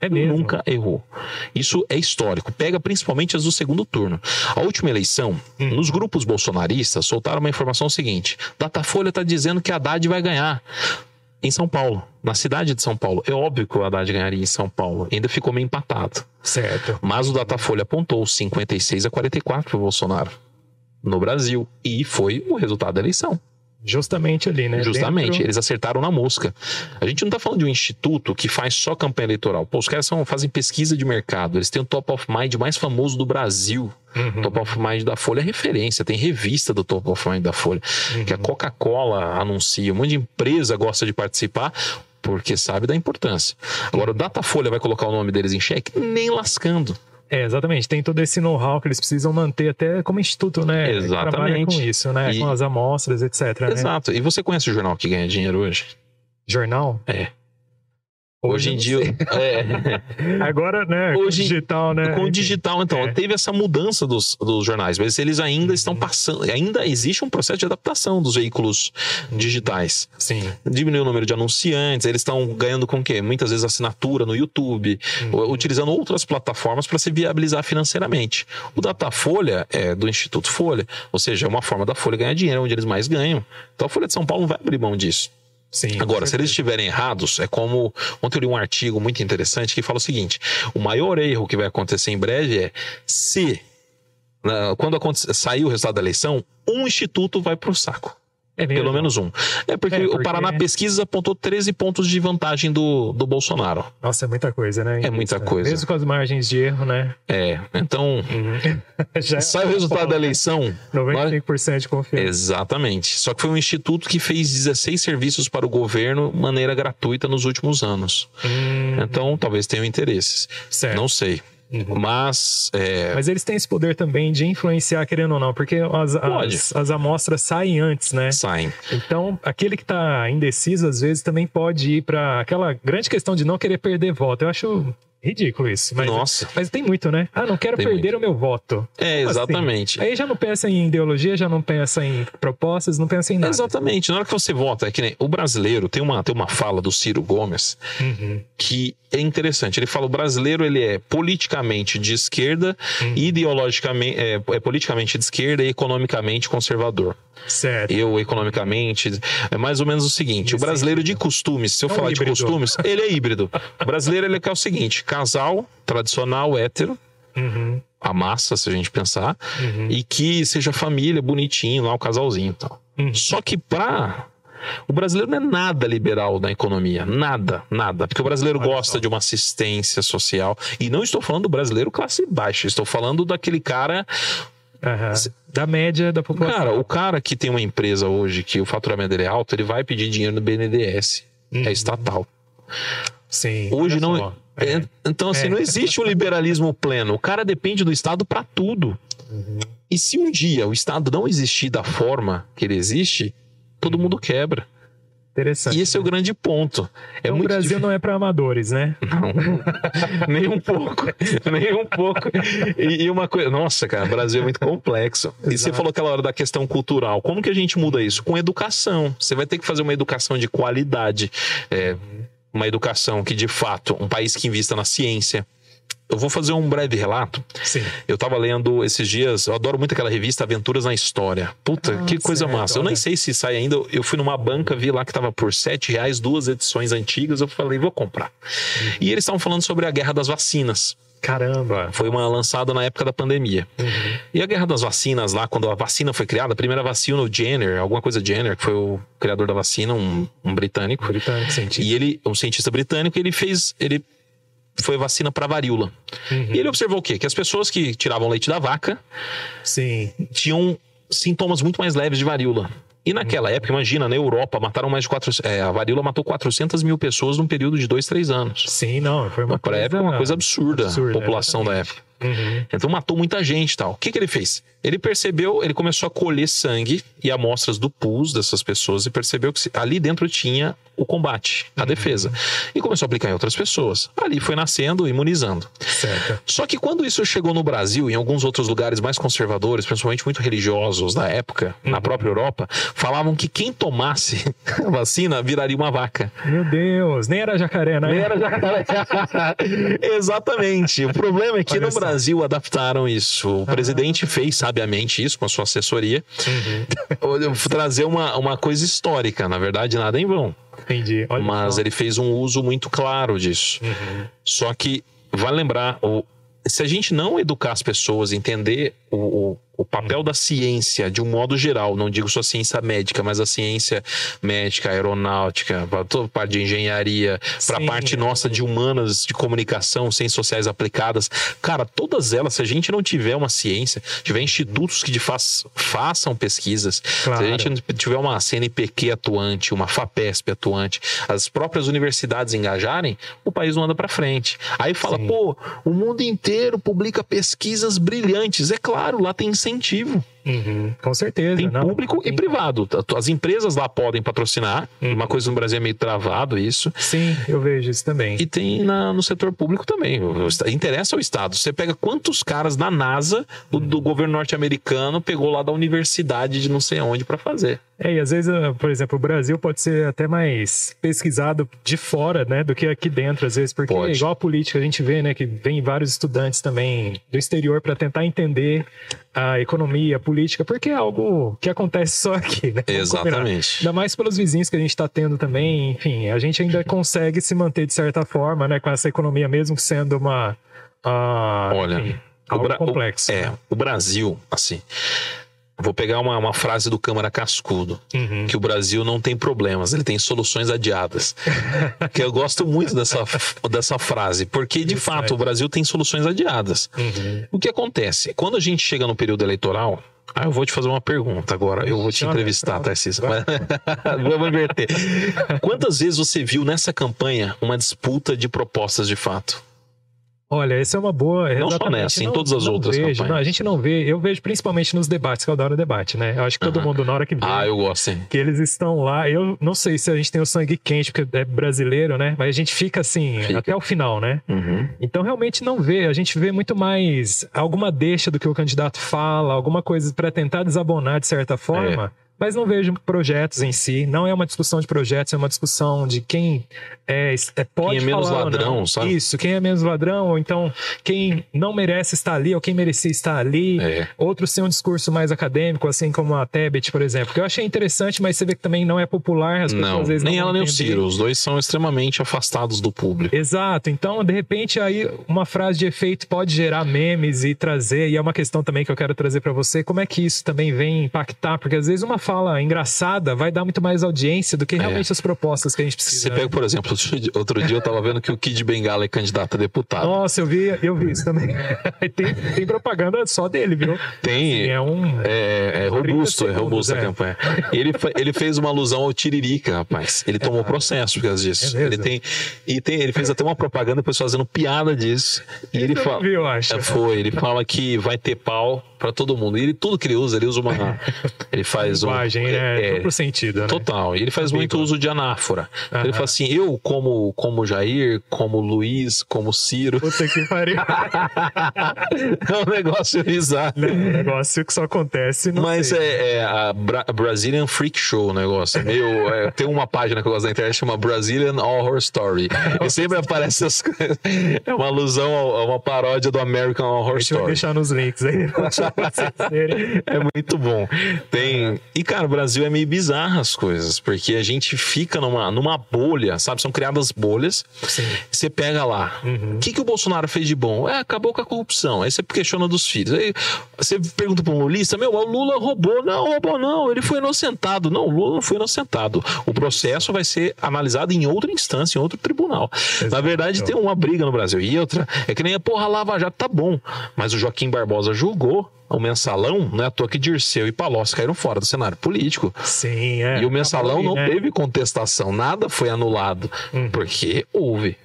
É mesmo? Nunca errou. Isso é histórico. Pega principalmente as do segundo turno. A última eleição, hum. nos grupos bolsonaristas, soltaram uma informação seguinte: Datafolha está dizendo que a Haddad vai ganhar em São Paulo, na cidade de São Paulo. É óbvio que o Haddad ganharia em São Paulo. Ainda ficou meio empatado. Certo. Mas o Datafolha apontou 56 a 44 para o Bolsonaro no Brasil. E foi o resultado da eleição. Justamente ali, né? Justamente, Dentro... eles acertaram na mosca. A gente não está falando de um instituto que faz só campanha eleitoral. Pô, os caras são, fazem pesquisa de mercado, eles têm o top of mind mais famoso do Brasil. Uhum. Top of Mind da Folha é referência, tem revista do Top of Mind da Folha, uhum. que a Coca-Cola anuncia, um monte de empresa gosta de participar porque sabe da importância. Agora, o Datafolha vai colocar o nome deles em xeque? Nem lascando. É, exatamente. Tem todo esse know-how que eles precisam manter até como instituto, né? Exatamente. Trabalha com isso, né? E... Com as amostras, etc. Né? Exato. Né? E você conhece o jornal que ganha dinheiro hoje? Jornal? É. Hoje, em dia. É. Agora, né? Hoje, com digital, né? Com o digital, então, é. teve essa mudança dos, dos jornais, mas eles ainda estão uhum. passando. Ainda existe um processo de adaptação dos veículos digitais. Sim. Diminuiu o número de anunciantes, eles estão ganhando com o quê? Muitas vezes assinatura no YouTube, uhum. utilizando outras plataformas para se viabilizar financeiramente. O Datafolha é do Instituto Folha, ou seja, é uma forma da Folha ganhar dinheiro, onde eles mais ganham. Então a Folha de São Paulo não vai abrir mão disso. Sim, Agora, se eles estiverem errados, é como. Ontem eu li um artigo muito interessante que fala o seguinte: o maior erro que vai acontecer em breve é se, né, quando sair o resultado da eleição, um instituto vai para o saco. É Pelo menos um. É porque, é porque, o Paraná Pesquisas apontou 13 pontos de vantagem do, do Bolsonaro. Nossa, é muita coisa, né? É muita coisa. Mesmo com as margens de erro, né? É. Então, uhum. sai o resultado da eleição. 95% de confiança. Exatamente. Só que foi um instituto que fez 16 serviços para o governo de maneira gratuita nos últimos anos. Hum. Então, talvez tenham interesses. Certo. Não sei. Uhum. Mas. É... Mas eles têm esse poder também de influenciar, querendo ou não, porque as, as, as, amostras saem antes, né? Saem. Então, aquele que está indeciso, às vezes, também pode ir para aquela grande questão de não querer perder voto. Eu acho Ridículo isso. Mas, Nossa. Mas tem muito, né? Ah, não quero tem perder muito. o meu voto. É, Como assim? exatamente. Assim? Aí já não pensa em ideologia, já não pensa em propostas, não pensa em nada. Exatamente. Na hora que você vota, é que nem o brasileiro tem uma, tem uma fala do Ciro Gomes uhum. que é interessante. Ele fala: o brasileiro ele é politicamente de esquerda, uhum. ideologicamente, é, é politicamente de esquerda e economicamente conservador. Certo. Eu, economicamente. É mais ou menos o seguinte: o brasileiro de costumes, se eu é falar de costumes, ele é híbrido. O brasileiro ele quer o seguinte: casal tradicional, hétero. Uhum. A massa, se a gente pensar, uhum. e que seja família, bonitinho, lá o casalzinho e tal. Uhum. Só que pra o brasileiro não é nada liberal na economia. Nada, nada. Porque o brasileiro gosta de uma assistência social. E não estou falando do brasileiro classe baixa, estou falando daquele cara Uhum. Da média da população. Cara, o cara que tem uma empresa hoje que o faturamento dele é alto, ele vai pedir dinheiro no BNDES. É uhum. É estatal. Sim. Hoje não. É. Então, assim, é. não existe um liberalismo pleno. O cara depende do Estado para tudo. Uhum. E se um dia o Estado não existir da forma que ele existe, todo mundo quebra. Interessante. E esse é o grande ponto. É então, o Brasil difícil. não é para amadores, né? Não, nem um pouco, nem um pouco. E, e, uma coisa, nossa, cara, o Brasil é muito complexo. Exato. E você falou aquela hora da questão cultural. Como que a gente muda isso? Com educação. Você vai ter que fazer uma educação de qualidade. É, uma educação que, de fato, um país que invista na ciência, eu vou fazer um breve relato. Sim. Eu tava lendo esses dias, eu adoro muito aquela revista Aventuras na História. Puta, ah, que coisa certo, massa. Eu nem sei se sai ainda. Eu fui numa banca, vi lá que tava por sete reais, duas edições antigas. Eu falei, vou comprar. Uhum. E eles estavam falando sobre a guerra das vacinas. Caramba! Foi uma lançada na época da pandemia. Uhum. E a guerra das vacinas lá, quando a vacina foi criada, a primeira vacina, o Jenner, alguma coisa Jenner, que foi o criador da vacina, um, um britânico. Britânico, cientista. E ele, um cientista britânico, ele fez, ele foi vacina para varíola. Uhum. E ele observou o quê? Que as pessoas que tiravam leite da vaca Sim. tinham sintomas muito mais leves de varíola. E naquela época, imagina, na Europa, mataram mais de 400. É, a varíola matou 400 mil pessoas num período de dois, três anos. Sim, não, foi uma Para época, uma coisa absurda, absurda a população da época. Uhum. Então matou muita gente tal. O que, que ele fez? Ele percebeu, ele começou a colher sangue e amostras do pus dessas pessoas e percebeu que ali dentro tinha o combate, a uhum. defesa. E começou a aplicar em outras pessoas. Ali foi nascendo, imunizando. Certo. Só que quando isso chegou no Brasil e em alguns outros lugares mais conservadores, principalmente muito religiosos da época, uhum. na própria Europa, falavam que quem tomasse a vacina viraria uma vaca. Meu Deus, nem era jacaré, né? Nem era jacaré. Exatamente. O problema é que Olha no Brasil Brasil adaptaram isso. O presidente fez sabiamente isso com a sua assessoria. Uhum. Trazer uma, uma coisa histórica, na verdade, nada em vão. Entendi. Olha Mas só. ele fez um uso muito claro disso. Uhum. Só que, vale lembrar, o, se a gente não educar as pessoas, entender o, o o papel da ciência, de um modo geral, não digo só ciência médica, mas a ciência médica, aeronáutica, para toda parte de engenharia, para a parte nossa de humanas, de comunicação, ciências sociais aplicadas. Cara, todas elas, se a gente não tiver uma ciência, tiver institutos que de faz, façam pesquisas, claro. se a gente não tiver uma CNPq atuante, uma FAPESP atuante, as próprias universidades engajarem, o país não anda para frente. Aí fala, Sim. pô, o mundo inteiro publica pesquisas brilhantes. É claro, lá tem incentivo. Uhum, com certeza. Tem não, público e privado. As empresas lá podem patrocinar. Uhum. Uma coisa no Brasil é meio travado isso. Sim, eu vejo isso também. E tem na, no setor público também. Interessa ao Estado. Você pega quantos caras da NASA, do, do governo norte-americano, pegou lá da universidade de não sei onde para fazer. É, e às vezes, ah, por exemplo, o Brasil pode ser até mais pesquisado de fora, né, do que aqui dentro, às vezes, porque pode. igual a política, a gente vê, né, que vem vários estudantes também do exterior para tentar entender a economia, a política, porque é algo que acontece só aqui, né? Vamos Exatamente. Ainda mais pelos vizinhos que a gente está tendo também, enfim, a gente ainda consegue se manter de certa forma, né, com essa economia, mesmo sendo uma. Uh, Olha, enfim, algo complexo. O, é, o Brasil, assim, Vou pegar uma, uma frase do Câmara Cascudo, uhum. que o Brasil não tem problemas, ele tem soluções adiadas. que eu gosto muito dessa, dessa frase, porque de fato o Brasil tem soluções adiadas. Uhum. O que acontece? Quando a gente chega no período eleitoral, ah, eu vou te fazer uma pergunta agora. Eu vou te entrevistar, Tarcísio. Vamos inverter. Quantas vezes você viu nessa campanha uma disputa de propostas de fato? Olha, essa é uma boa. Não só nessa, não, em todas as outras vejo, campanhas. Não, a gente não vê. Eu vejo principalmente nos debates, que eu adoro debate, né? Eu acho que todo mundo, na hora que vê. Ah, eu gosto, sim. Que eles estão lá. Eu não sei se a gente tem o sangue quente, porque é brasileiro, né? Mas a gente fica assim, fica. até o final, né? Uhum. Então realmente não vê. A gente vê muito mais alguma deixa do que o candidato fala, alguma coisa para tentar desabonar de certa forma. É mas não vejo projetos em si. Não é uma discussão de projetos, é uma discussão de quem é, é pode quem é menos falar ladrão, sabe? Isso, quem é menos ladrão, ou então quem não merece estar ali, ou quem merecia estar ali. É. Outros têm um discurso mais acadêmico, assim como a Tebet, por exemplo, que eu achei interessante, mas você vê que também não é popular. As não, às vezes nem ela nem o Ciro, os dois são extremamente afastados do público. Exato, então de repente aí uma frase de efeito pode gerar memes e trazer, e é uma questão também que eu quero trazer para você, como é que isso também vem impactar, porque às vezes uma fala engraçada vai dar muito mais audiência do que realmente é. as propostas que a gente precisa. Você pega, por exemplo, outro dia eu tava vendo que o Kid Bengala é candidato a deputado. Nossa, eu vi, eu vi isso também. tem, tem propaganda só dele, viu? Tem. Assim, é um. É, é robusto, segundos, é robusto a é. campanha. Ele, ele fez uma alusão ao Tiririca, rapaz. Ele tomou é. processo por causa disso. É ele tem. E tem, ele fez até uma propaganda, depois fazendo piada disso. E ele fala. Vi, eu acho. É, foi, ele fala que vai ter pau para todo mundo. E ele, tudo que ele usa, ele usa uma. Ele faz uma. Linguagem, é, é duplo sentido, né? Total. E ele faz muito uso de anáfora. Uhum. Ele fala assim: eu, como, como Jair, como Luiz, como Ciro. Puta que pariu. é um negócio bizarro. é um negócio que só acontece. Mas sei. é, é a Bra Brazilian Freak Show o negócio. Meio, é, tem uma página que eu gosto da internet chama Brazilian Horror Story. e sempre aparece as coisas. É uma alusão a uma paródia do American Horror Story. Deixa eu deixar nos links aí. é muito bom. Tem. E cara, o Brasil é meio bizarro as coisas, porque a gente fica numa, numa bolha, sabe? São criadas bolhas. Sim. Você pega lá. Uhum. O uhum. que, que o Bolsonaro fez de bom? É, acabou com a corrupção. Aí você questiona dos filhos. Aí você pergunta para um lulista, meu, o Lula roubou. Não, roubou não. Ele foi inocentado. Não, o Lula não foi inocentado. O processo vai ser analisado em outra instância, em outro tribunal. Na verdade, tem uma briga no Brasil. E outra, é que nem a porra Lava Jato tá bom. Mas o Joaquim Barbosa julgou o mensalão, não é à toa que Dirceu e Palocci caíram fora do cenário político. Sim, é. E o mensalão não né? teve contestação, nada foi anulado, uhum. porque houve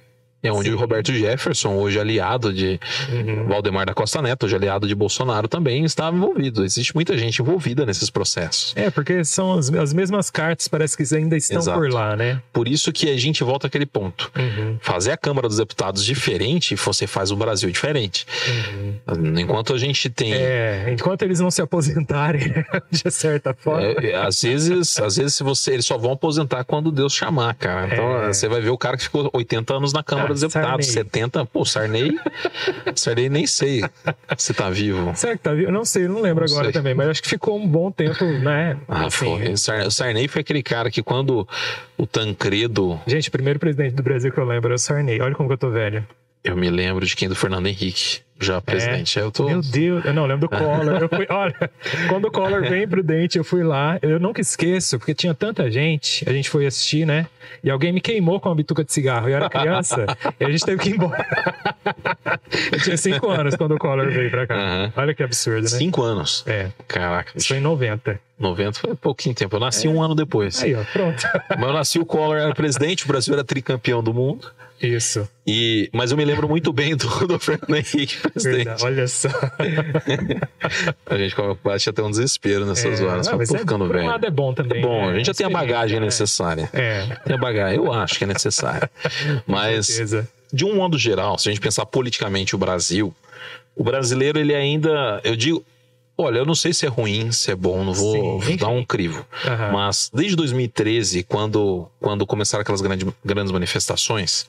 é onde Sim. o Roberto Jefferson, hoje aliado de uhum. Valdemar da Costa Neto, hoje aliado de Bolsonaro, também estava envolvido. Existe muita gente envolvida nesses processos. É, porque são as, as mesmas cartas, parece que ainda estão Exato. por lá, né? Por isso que a gente volta àquele ponto. Uhum. Fazer a Câmara dos Deputados diferente, você faz o Brasil diferente. Uhum. Enquanto a gente tem. É, enquanto eles não se aposentarem, de certa forma. É, é, às vezes, às vezes se você, eles só vão aposentar quando Deus chamar, cara. Então é. você vai ver o cara que ficou 80 anos na Câmara dos deputados, Sarney. 70. Pô, Sarney. Sarney nem sei se tá vivo. Será que tá vivo? Eu não sei, não lembro não agora sei. também, mas acho que ficou um bom tempo, né? Ah, assim, foi. O Sarney foi aquele cara que quando o Tancredo. Gente, o primeiro presidente do Brasil que eu lembro é o Sarney. Olha como eu tô velho. Eu me lembro de quem? Do Fernando Henrique, já presidente. É. Eu tô... Meu Deus, eu não lembro do Collor. Eu fui, olha, quando o Collor vem Prudente, eu fui lá. Eu nunca esqueço, porque tinha tanta gente. A gente foi assistir, né? E alguém me queimou com uma bituca de cigarro. Eu era criança e a gente teve que ir embora. eu tinha cinco anos quando o Collor veio pra cá. Uhum. Olha que absurdo, né? Cinco anos? É. Caraca. Isso foi em 90. 90 foi pouquinho tempo. Eu nasci é. um ano depois. Aí, ó, pronto. Mas eu nasci, o Collor era presidente, o Brasil era tricampeão do mundo. Isso. E, mas eu me lembro muito bem do, do Fernando Henrique, presidente. Verdade, olha só. a gente bate até um desespero nessas é, horas. Não, mas é, ficando por velho. Um lado é bom também. É bom, né? a gente já tem a bagagem né? necessária. É. Tem a bagagem, eu acho que é necessária. Mas, de um modo geral, se a gente pensar politicamente o Brasil, o brasileiro, ele ainda, eu digo, Olha, eu não sei se é ruim, se é bom, não vou Sim, dar um crivo. Uhum. Mas desde 2013, quando, quando começaram aquelas grandes, grandes manifestações,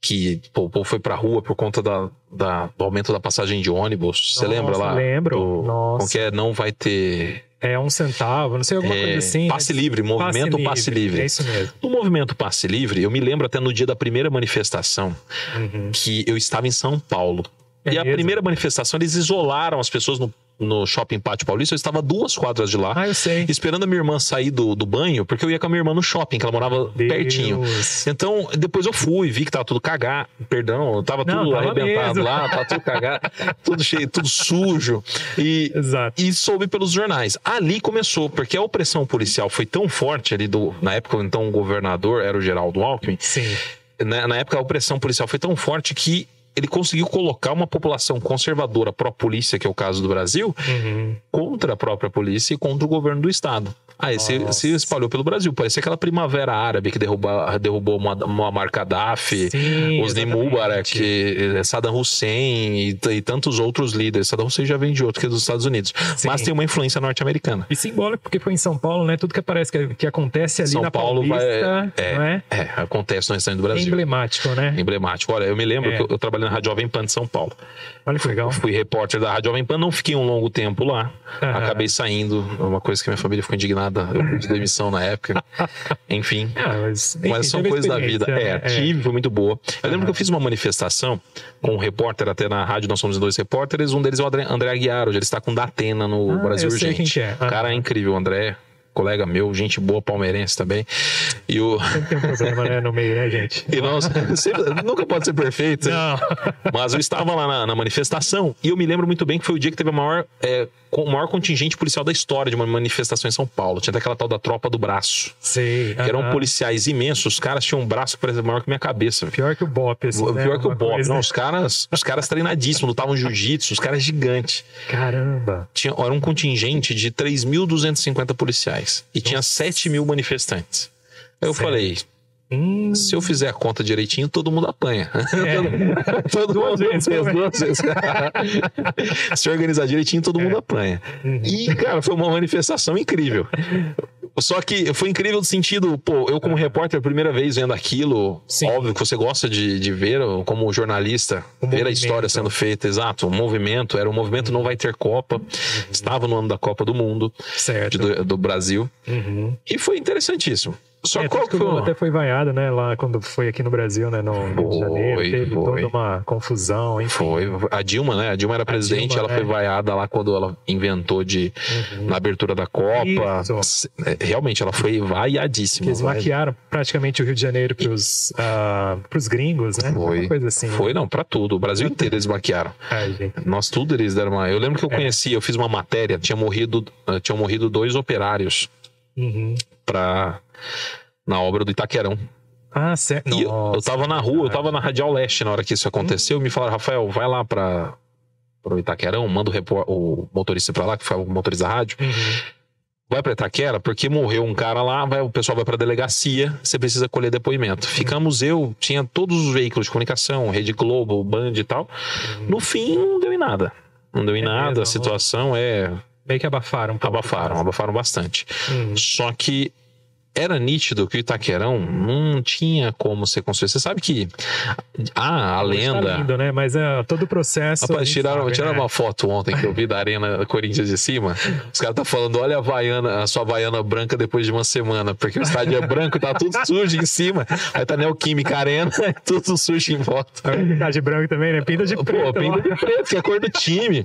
que pô, o povo foi pra rua por conta da, da, do aumento da passagem de ônibus. Você lembra lá? Lembro. Do, Nossa. Que é? Não vai ter. É um centavo, não sei, alguma é, coisa assim. Passe livre, movimento passe, passe livre. livre. É isso mesmo. No movimento passe livre, eu me lembro até no dia da primeira manifestação uhum. que eu estava em São Paulo. É e mesmo? a primeira manifestação, eles isolaram as pessoas no no Shopping Pátio Paulista, eu estava duas quadras de lá. Ah, eu sei. Esperando a minha irmã sair do, do banho, porque eu ia com a minha irmã no shopping, que ela morava Deus. pertinho. Então, depois eu fui, vi que tava tudo cagado, perdão, tava Não, tudo tava arrebentado mesmo. lá, tava tudo cagado, tudo cheio, tudo sujo. E, Exato. e soube pelos jornais. Ali começou, porque a opressão policial foi tão forte ali do. Na época, então, o governador era o Geraldo Alckmin. Sim. Na, na época, a opressão policial foi tão forte que ele conseguiu colocar uma população conservadora pró-polícia, que é o caso do Brasil, uhum. contra a própria polícia e contra o governo do Estado. Aí se, se, espalhou pelo Brasil. Parecia aquela primavera árabe que derrubou, derrubou Muammar Gaddafi, os Mubarak, eh, Saddam Hussein e, e, tantos outros líderes. Saddam Hussein já vem de outro, que é dos Estados Unidos. Sim. Mas tem uma influência norte-americana. E simbólico, porque foi em São Paulo, né? Tudo que aparece que, que acontece ali São na Paulo Paulista, vai, é, não é? é? acontece no restante do Brasil. É emblemático, né? Emblemático. Olha, eu me lembro é. que eu, eu trabalhei na Rádio Jovem Pan de São Paulo. Olha que legal. Fui repórter da Rádio Jovem Pan, não fiquei um longo tempo lá. Acabei saindo, uma coisa que minha família ficou indignada. Eu pedi demissão na época. Enfim. Ah, mas, mas são coisas da vida. É, é, tive, foi muito boa. Eu lembro que eu fiz uma manifestação com um repórter, até na rádio, nós somos dois repórteres. Um deles é o André, André Aguiar, hoje ele está com Datena no ah, Brasil Urgente. É. O cara é incrível, o André colega meu, gente boa, palmeirense também. E o... Sempre tem um problema, né, no meio, né, gente? E nós, sempre, nunca pode ser perfeito. Não. Mas eu estava lá na, na, manifestação e eu me lembro muito bem que foi o dia que teve a maior, é, o maior contingente policial da história de uma manifestação em São Paulo. Tinha até aquela tal da tropa do braço. Sim. Que eram policiais imensos. Os caras tinham um braço que parecia maior que minha cabeça. Pior que o Bop, assim, né? Pior que o Bop. Coisa... Não, os caras, os caras treinadíssimos, lutavam jiu-jitsu, os caras gigantes. Caramba. Tinha, era um contingente de 3.250 policiais. E Nossa. tinha 7 mil manifestantes. Aí eu Sério? falei, Hum. Se eu fizer a conta direitinho, todo mundo apanha. É. todo duas mundo vezes, duas vezes. Se organizar direitinho, todo é. mundo apanha. Uhum. E, cara, foi uma manifestação incrível. Só que foi incrível no sentido, pô, eu como repórter, primeira vez vendo aquilo, Sim. óbvio que você gosta de, de ver, como jornalista, o ver movimento. a história sendo feita, exato. O movimento, era um movimento Não Vai Ter Copa, uhum. estava no ano da Copa do Mundo, certo. De, do, do, Brasil. Uhum. E foi interessantíssimo. Só é, qual que foi? até foi vaiado, né? Lá quando foi aqui no Brasil, né? No Rio de Janeiro, teve foi. toda uma confusão. Enfim. Foi. A Dilma, né? A Dilma era a presidente, Dilma, ela é. foi vaiada lá quando ela inventou de uhum. na abertura da Copa. Isso. É, realmente, ela foi vaiadíssima. Eles maquiaram praticamente o Rio de Janeiro para os uh, gringos, né? Foi. Uma coisa assim. Foi, não, para tudo. O Brasil inteiro eles maquiaram. Ai, gente. Nós tudo eles deram uma. Eu lembro que eu é. conheci, eu fiz uma matéria, tinha morrido, uh, tinham morrido dois operários. Uhum. Pra na obra do Itaquerão. Ah, certo. E eu, eu tava na rua, eu tava na Radial Leste na hora que isso aconteceu. Hum. Me falaram, Rafael, vai lá para o Itaquerão, manda o, repor, o motorista para lá, que foi o motorista da rádio. Uhum. Vai para Itaquera, porque morreu um cara lá, vai, o pessoal vai para delegacia, você precisa colher depoimento. Uhum. Ficamos eu, tinha todos os veículos de comunicação, Rede Globo, Band e tal. Uhum. No fim, não deu em nada. Não deu em é nada, mesmo, a situação é. Meio que abafaram. Um abafaram, abafaram bastante. Uhum. Só que era nítido que o Itaquerão não tinha como ser construído. Você sabe que ah, a lenda. Tá lindo, né? Mas é, todo o processo. Rapaz, tiraram, sabe, tiraram né? uma foto ontem que eu vi da Arena Corinthians de cima. Os caras estão tá falando: olha a, vaiana, a sua vaiana branca depois de uma semana, porque o estádio é branco, tá tudo sujo em cima. Aí tá Neoquímica Arena, tudo sujo em volta. Tá de branco também, né? Pinta de preto. Pô, pinta de preto, que é a cor do time.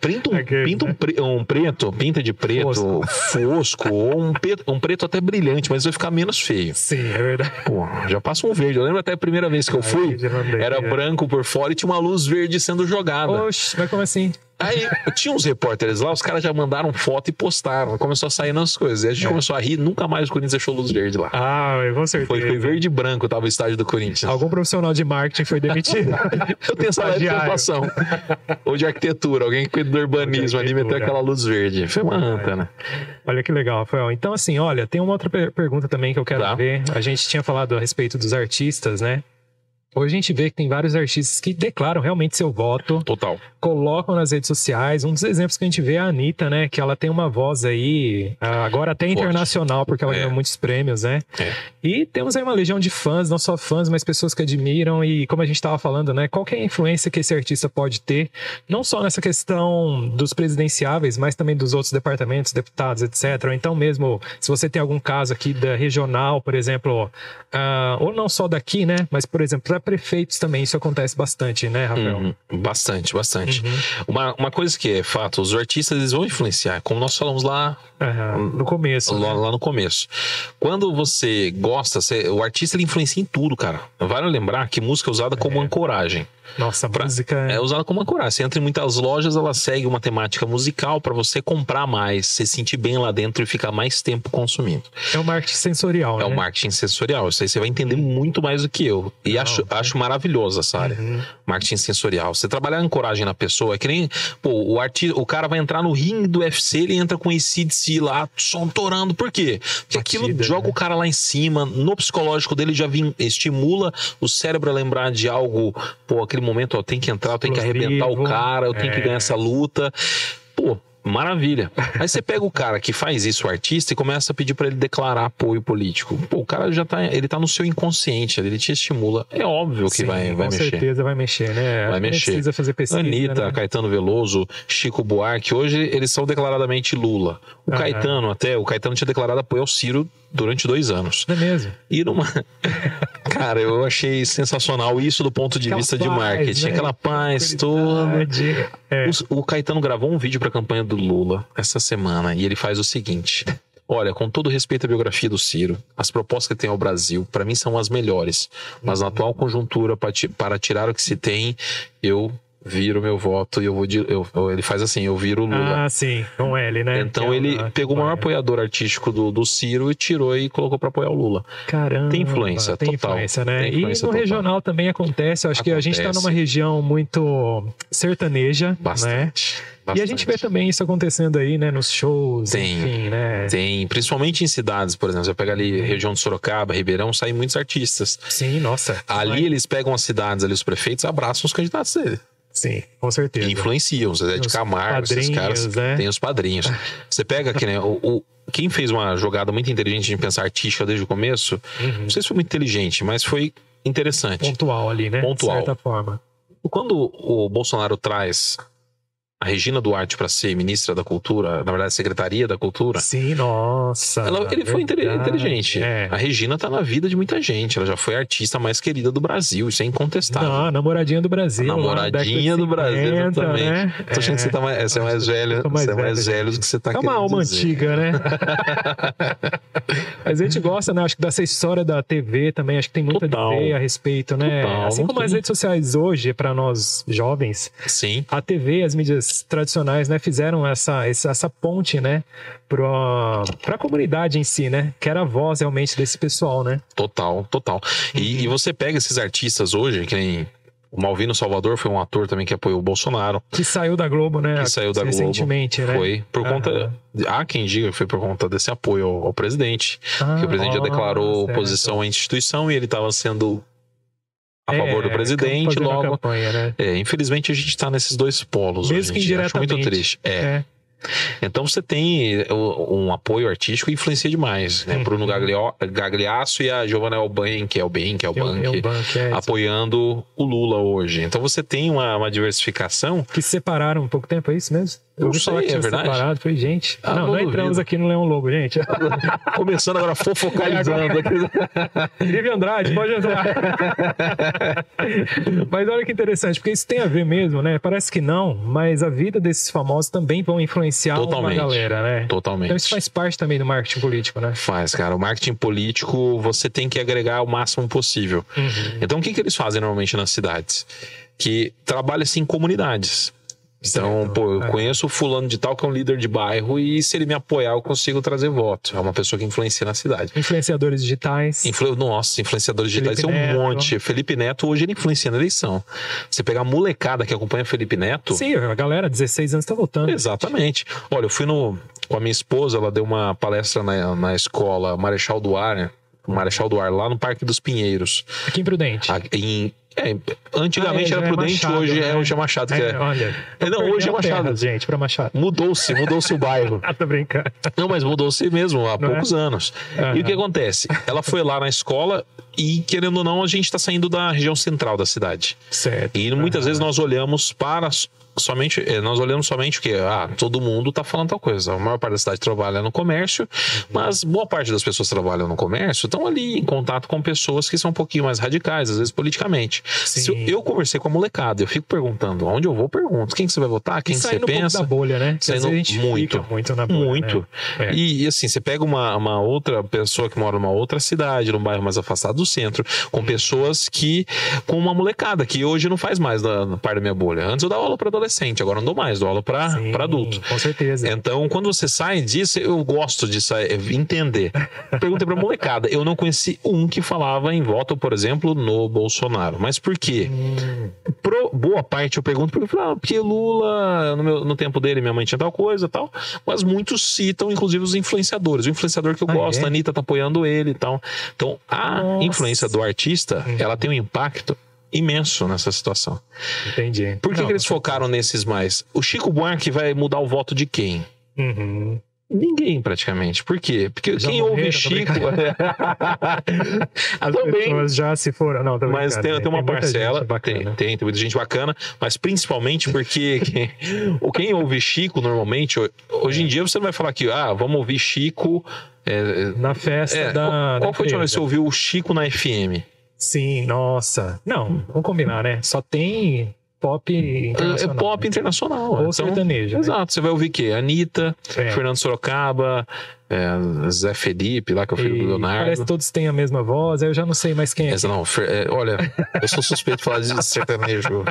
Pinta um, pinta um, um preto, pinta de preto fosco, fosco ou um, preto, um preto até brilhante, mas vai ficar menos feio. Sim, é verdade. Pô, já passa um verde. Eu lembro até a primeira vez que eu fui, era branco por fora e tinha uma luz verde sendo jogada. Oxe, mas como assim? Aí tinha uns repórteres lá, os caras já mandaram foto e postaram. Começou a sair nas coisas. E a gente é. começou a rir, nunca mais o Corinthians deixou luz verde lá. Ah, com certeza. Foi, foi verde e branco, tava o estádio do Corinthians. Algum profissional de marketing foi demitido. Eu tenho essa preocupação. Ou de arquitetura, alguém que cuida do urbanismo ali meteu aquela luz verde. Foi uma anta, né? Olha que legal, Rafael. Então, assim, olha, tem uma outra per pergunta também que eu quero tá. ver. A gente tinha falado a respeito dos artistas, né? Hoje a gente vê que tem vários artistas que declaram realmente seu voto. Total. Colocam nas redes sociais. Um dos exemplos que a gente vê é a Anitta, né? Que ela tem uma voz aí, ah, agora até Forte. internacional, porque ela é. ganhou muitos prêmios, né? É. E temos aí uma legião de fãs, não só fãs, mas pessoas que admiram. E como a gente estava falando, né? Qual é a influência que esse artista pode ter, não só nessa questão dos presidenciáveis, mas também dos outros departamentos, deputados, etc. Ou então mesmo, se você tem algum caso aqui da regional, por exemplo, uh, ou não só daqui, né? Mas, por exemplo, prefeitos também isso acontece bastante, né, Rafael? Uhum, bastante, bastante. Uhum. Uma, uma coisa que é fato, os artistas eles vão influenciar, como nós falamos lá uhum, no começo. Lá, né? lá, no começo. Quando você gosta, você, o artista ele influencia em tudo, cara. Vale lembrar que música é usada como é. ancoragem. Nossa, a pra, música é... é usada como ancoragem. Você entra em muitas lojas, ela segue uma temática musical para você comprar mais, se sentir bem lá dentro e ficar mais tempo consumindo. É o marketing sensorial, é né? É o marketing sensorial. Isso aí você vai entender muito mais do que eu. E Não, acho, é. acho maravilhosa essa área. Uhum. Marketing sensorial. Você trabalhar a ancoragem na pessoa é que nem, pô, o, artista, o cara vai entrar no ringue do UFC, ele entra com esse si lá, som torando. Por quê? Porque Batida, aquilo joga né? o cara lá em cima, no psicológico dele já vim, estimula o cérebro a lembrar de algo, pô, aquele momento, ó, tem que entrar, eu tenho que arrebentar o cara, eu tenho é. que ganhar essa luta. Pô, Maravilha. Aí você pega o cara que faz isso, o artista, e começa a pedir para ele declarar apoio político. Pô, o cara já tá, ele tá no seu inconsciente, ele te estimula. É óbvio que Sim, vai, vai mexer. Com certeza vai mexer, né? Vai mexer. Precisa fazer pesquisa. Anitta, né? Caetano Veloso, Chico Buarque, hoje eles são declaradamente Lula. O uhum. Caetano até, o Caetano tinha declarado apoio ao Ciro durante dois anos. Não é mesmo? E numa. Cara, eu achei sensacional isso do ponto de Aquela vista paz, de marketing. Né? Aquela paz toda. É. O, o Caetano gravou um vídeo para a campanha do Lula essa semana e ele faz o seguinte. Olha, com todo respeito à biografia do Ciro, as propostas que tem ao Brasil, para mim, são as melhores. Mas na atual conjuntura, para tirar o que se tem, eu viro meu voto e eu vou. Eu, ele faz assim, eu viro o Lula. Ah, sim, com L, né? Então é ele pegou o maior apoiador artístico do, do Ciro e tirou e colocou para apoiar o Lula. Caramba. Tem influência, tem total. Influência, né? Tem influência e no total. regional também acontece. Eu acho acontece. que a gente tá numa região muito sertaneja, né? Bastante. né? Bastante. E a gente vê também isso acontecendo aí, né, nos shows, tem, enfim, né? Tem, principalmente em cidades, por exemplo, você pega ali região de Sorocaba, Ribeirão, saem muitos artistas. Sim, nossa. Ali eles pegam as cidades ali, os prefeitos, abraçam os candidatos dele. Sim, com certeza. influenciam, o Zé de Camargo, esses caras né? tem os padrinhos. Você pega que, né, o, o, quem fez uma jogada muito inteligente de pensar artística desde o começo, uhum. não sei se foi muito inteligente, mas foi interessante. Pontual ali, né? Pontual. De certa forma. Quando o Bolsonaro traz a Regina Duarte para ser ministra da Cultura, na verdade, Secretaria da Cultura. Sim, nossa. Ela, ele foi inteligente. É. A Regina tá na vida de muita gente. Ela já foi a artista mais querida do Brasil, isso é incontestável. Não, namoradinha do Brasil. A namoradinha do Brasil, também. Né? Tô achando é. que você, tá mais, você é mais velho. Mais você é mais velho do que você tá É uma alma dizer. antiga, né? Mas a gente gosta, né? Acho que dessa história da TV também, acho que tem muita Total. a ver a respeito, né? Total. Assim como as redes sociais hoje, para nós jovens. Sim. A TV, as mídias tradicionais, né, fizeram essa, essa ponte, né, para a comunidade em si, né, que era a voz realmente desse pessoal, né? Total, total. E, uhum. e você pega esses artistas hoje, que nem o Malvino Salvador foi um ator também que apoiou o Bolsonaro. Que saiu da Globo, né? Que saiu da recentemente, Globo. né? Foi por conta. Há quem diga que foi por conta desse apoio ao, ao presidente. Ah, que o presidente já declarou oposição à instituição e ele estava sendo a é, favor do presidente, logo. Campanha, né? É, infelizmente a gente está nesses dois polos. Mesmo que indiretamente. Acho muito triste. é. é. Então você tem um apoio artístico e influencia demais, né? Uhum. Bruno Gagliasso e a Giovanna Elban, que é o bem, que é o Bank, é, apoiando o Lula hoje. Então você tem uma, uma diversificação. Que se separaram um pouco tempo, é isso mesmo? Eu ouvi falar que é verdade. separado. Falei, gente, ah, não, não, entramos aqui no Leão Lobo, gente. Começando agora fofocalizando. Vive Andrade, pode entrar. mas olha que interessante, porque isso tem a ver mesmo, né? Parece que não, mas a vida desses famosos também vão influenciar Totalmente. uma galera, né? Totalmente. Então isso faz parte também do marketing político, né? Faz, cara. O marketing político, você tem que agregar o máximo possível. Uhum. Então, o que, que eles fazem normalmente nas cidades? Que trabalha assim em comunidades. Então, certo. pô, eu é. conheço o fulano de tal que é um líder de bairro e se ele me apoiar, eu consigo trazer voto. É uma pessoa que influencia na cidade. Influenciadores digitais. Influ... Nossa, influenciadores digitais tem um monte. Felipe Neto hoje ele influencia na eleição. Você pegar a molecada que acompanha Felipe Neto. Sim, a galera, 16 anos, tá votando. Exatamente. Olha, eu fui no. Com a minha esposa, ela deu uma palestra na, na escola Marechal do Ar, né? Marechal do Ar, lá no Parque dos Pinheiros. Aqui em Prudente. Em é, antigamente ah, é, era Prudente, é Machado, hoje né? é hoje é Machado. Que é, é. Olha, é, não, hoje é Machado. Terra, gente, para Machado. Mudou-se, mudou-se o bairro. ah, tô brincando. Não, mas mudou-se mesmo há não poucos é? anos. Uhum. E o que acontece? Ela foi lá na escola e, querendo ou não, a gente está saindo da região central da cidade. Certo. E muitas uhum. vezes nós olhamos para somente eh, nós olhamos somente o que ah todo mundo está falando tal coisa. A maior parte da cidade trabalha no comércio mas boa parte das pessoas que trabalham no comércio estão ali em contato com pessoas que são um pouquinho mais radicais às vezes politicamente. Se eu, eu, conversei com a molecada eu fico perguntando onde eu vou? Pergunto quem que você vai votar? Quem que você pensa um da bolha né? Saindo muito. muito na bolha, muito. né? é. e, e, assim você pega uma, uma outra pessoa que mora numa outra cidade num bairro mais afastado do centro com pessoas que com uma molecada que hoje não faz mais na, na parte da minha bolha. Antes eu dava aula para adolescente adolescente, agora não dou mais, dou aula para adulto. Com certeza. Então, quando você sai disso, eu gosto de entender. Perguntei pra molecada, eu não conheci um que falava em voto, por exemplo, no Bolsonaro. Mas por quê? Hum. Pro, boa parte eu pergunto porque ah, porque Lula, no, meu, no tempo dele, minha mãe tinha tal coisa tal. Mas muitos citam, inclusive, os influenciadores. O influenciador que eu ah, gosto, é? a Anitta tá apoiando ele e tal. Então, a Nossa. influência do artista, uhum. ela tem um impacto imenso nessa situação. Entendi. Por que, Não, que eles focaram nesses mais? O Chico Buarque vai mudar o voto de quem? Uhum. Ninguém, praticamente. Por quê? Porque já quem ouve Chico. As também, já se foram. Não, mas tem, tem, tem uma parcela. Tem, tem, tem, muita gente bacana, mas principalmente porque quem, quem ouve Chico normalmente, hoje em dia você não vai falar que, ah, vamos ouvir Chico. É, na festa é, da. Qual, qual foi a última vez que você ouviu o Chico na FM? Sim, nossa. Não, vamos combinar, né? Só tem pop internacional. É pop internacional. Ou então, sertanejo. Né? Exato. Você vai ouvir o quê? Anitta, é. Fernando Sorocaba, é, Zé Felipe, lá que é o filho e do Leonardo. Parece que todos têm a mesma voz, eu já não sei mais quem é. Essa, não, é, olha, eu sou suspeito de falar de sertanejo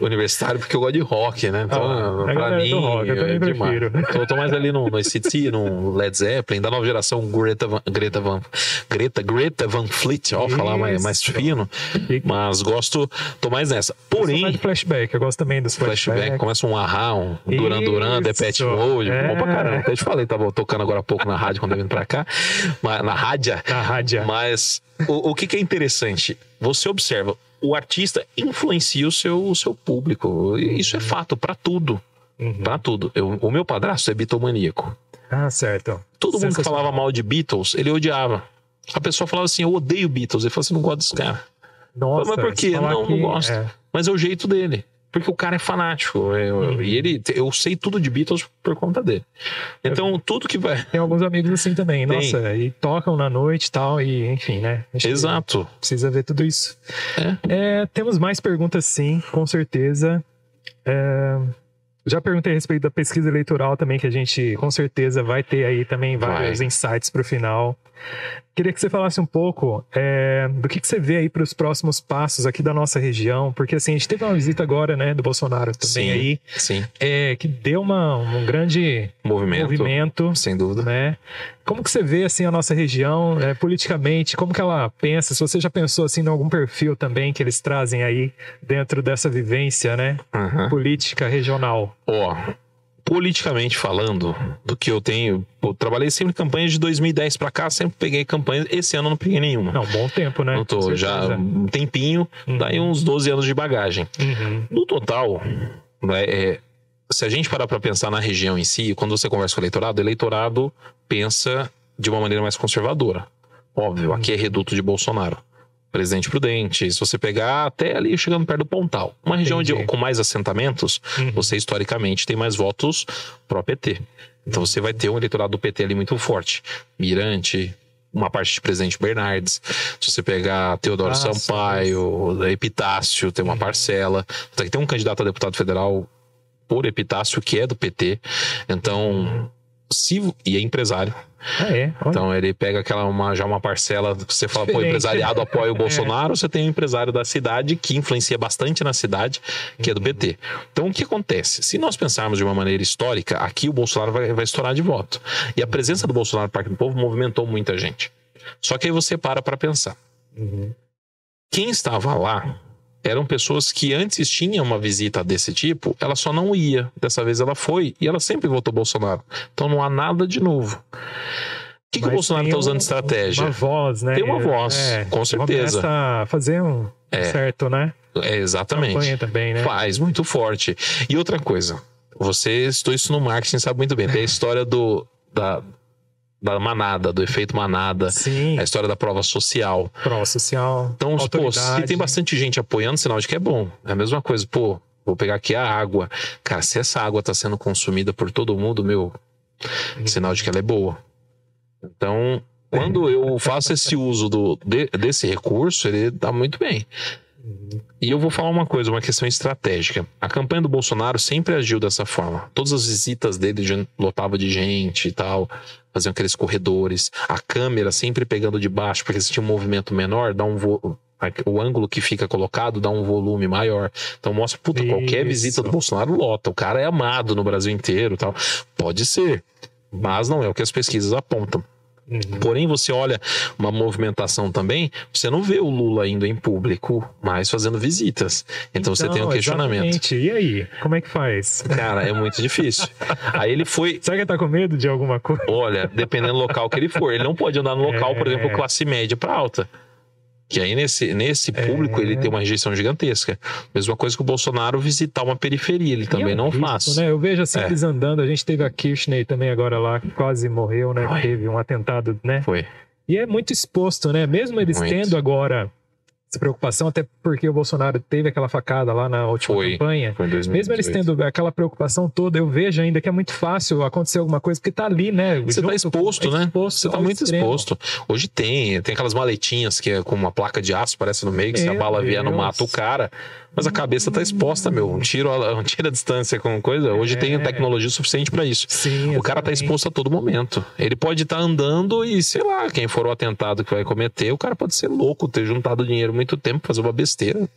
universitário porque eu gosto de rock, né? Então, ah, pra mim, rock, eu é prefiro. Então, eu tô mais ali no, no ACT, no Led Zeppelin, da nova geração Greta Van, Greta Van, Greta, Greta Van Fleet, ó, Isso. falar mais, mais fino, mas gosto, tô mais nessa. Porém... Eu flashback, eu gosto também dos flashbacks. Flashback, começa um Ahá, um Duran Duran, The Pet Mode, é. bom pra caramba. Até te falei, tava tocando agora há pouco pouco na rádio quando eu vim pra cá, na rádio. Na rádio. Mas o, o que, que é interessante? Você observa, o artista influencia o seu, o seu público. Isso é fato para tudo. Uhum. Para tudo. Eu, o meu padrasto é bitomaníaco. Ah, certo. Todo mundo que falava mal de Beatles, ele odiava. A pessoa falava assim: Eu odeio Beatles. Ele falou assim: Não gosto desse cara. Nossa, mas por quê? Não, que... não gosto. É. Mas é o jeito dele. Porque o cara é fanático. Eu, uhum. E ele, eu sei tudo de Beatles por conta dele. Então, tudo que vai. Tem alguns amigos assim também. Tem. Nossa, e tocam na noite e tal, e enfim, né? Exato. Precisa ver tudo isso. É. É, temos mais perguntas, sim, com certeza. É, já perguntei a respeito da pesquisa eleitoral também, que a gente com certeza vai ter aí também vários vai. insights para o final. Queria que você falasse um pouco é, do que, que, você vê aí para os próximos passos aqui da nossa região, porque assim, a gente teve uma visita agora, né, do Bolsonaro também sim, aí, sim. É, que deu uma, um grande movimento, movimento, sem dúvida. Né? Como que você vê assim a nossa região é, politicamente? Como que ela pensa? Se você já pensou assim em algum perfil também que eles trazem aí dentro dessa vivência, né, uhum. política regional? Ó, oh politicamente falando, do que eu tenho, eu trabalhei sempre em campanhas de 2010 para cá, sempre peguei campanhas. Esse ano eu não peguei nenhuma. Não, bom tempo, né? Não tô, já um tempinho, uhum. daí uns 12 anos de bagagem. Uhum. No total, né, é, se a gente parar para pensar na região em si, quando você conversa com o eleitorado, o eleitorado pensa de uma maneira mais conservadora. Óbvio, aqui é reduto de Bolsonaro. Presidente Prudente, se você pegar até ali chegando perto do Pontal, uma região de, com mais assentamentos, uhum. você historicamente tem mais votos pro PT. Então você vai ter um eleitorado do PT ali muito forte. Mirante, uma parte de Presidente Bernardes. Se você pegar Teodoro ah, Sampaio, sim. Epitácio, tem uma uhum. parcela. Tem um candidato a deputado federal por Epitácio que é do PT. Então, uhum e é empresário. Ah, é? Então ele pega aquela uma, já uma parcela que você fala, Diferente. pô, empresariado apoia o é. Bolsonaro, é. você tem um empresário da cidade que influencia bastante na cidade, que é do PT. Então o que acontece? Se nós pensarmos de uma maneira histórica, aqui o Bolsonaro vai, vai estourar de voto. E a presença do Bolsonaro no Parque do Povo movimentou muita gente. Só que aí você para para pensar. Uhum. Quem estava lá eram pessoas que antes tinham uma visita desse tipo, ela só não ia. Dessa vez ela foi e ela sempre votou Bolsonaro. Então não há nada de novo. O que, que o Bolsonaro está usando de estratégia? Uma voz, né? Tem uma voz, é, com certeza. Começa a fazer um é, certo, né? É, exatamente. também, né? Faz muito forte. E outra coisa, você estudou isso no marketing, sabe muito bem. Tem a história do, da, da manada, do efeito manada. Sim. A história da prova social. Prova social. Então, pô, se tem bastante gente apoiando, sinal de que é bom. É a mesma coisa, pô, vou pegar aqui a água. Cara, se essa água está sendo consumida por todo mundo, meu, hum. sinal de que ela é boa. Então, quando eu faço esse uso do, de, desse recurso, ele dá muito bem. E eu vou falar uma coisa, uma questão estratégica. A campanha do Bolsonaro sempre agiu dessa forma. Todas as visitas dele lotava de gente e tal, faziam aqueles corredores. A câmera sempre pegando de baixo, porque se tinha um movimento menor, dá um vo... o ângulo que fica colocado dá um volume maior. Então mostra, puta, Isso. qualquer visita do Bolsonaro lota. O cara é amado no Brasil inteiro, tal. Pode ser, mas não é o que as pesquisas apontam. Uhum. Porém, você olha uma movimentação também, você não vê o Lula indo em público, mas fazendo visitas. Então, então você tem um questionamento. Exatamente. E aí? Como é que faz? Cara, é muito difícil. aí ele foi. Será que ele tá com medo de alguma coisa? Olha, dependendo do local que ele for. Ele não pode andar no local, é... por exemplo, classe média para alta. Que aí nesse, nesse público é... ele tem uma rejeição gigantesca. Mesma coisa que o Bolsonaro visitar uma periferia, ele também é um não risco, faz. Né? Eu vejo assim é. eles andando, a gente teve a Kirchner também agora lá, que quase morreu, né? Teve um atentado, né? Foi. E é muito exposto, né? Mesmo eles muito. tendo agora preocupação, até porque o Bolsonaro teve aquela facada lá na última foi, campanha. Foi em 2018. Mesmo eles tendo aquela preocupação toda, eu vejo ainda que é muito fácil acontecer alguma coisa, porque tá ali, né? Você tá exposto, né? Exposto você tá muito extremo. exposto. Hoje tem, tem aquelas maletinhas que é com uma placa de aço, parece no meio, que Meu se a bala Deus. vier, não mata o cara. Mas a cabeça tá exposta, meu. Um tiro, um tiro a distância com coisa. Hoje é. tem tecnologia suficiente para isso. Sim, o cara tá exposto a todo momento. Ele pode estar tá andando e, sei lá, quem for o atentado que vai cometer, o cara pode ser louco, ter juntado dinheiro muito tempo, fazer uma besteira.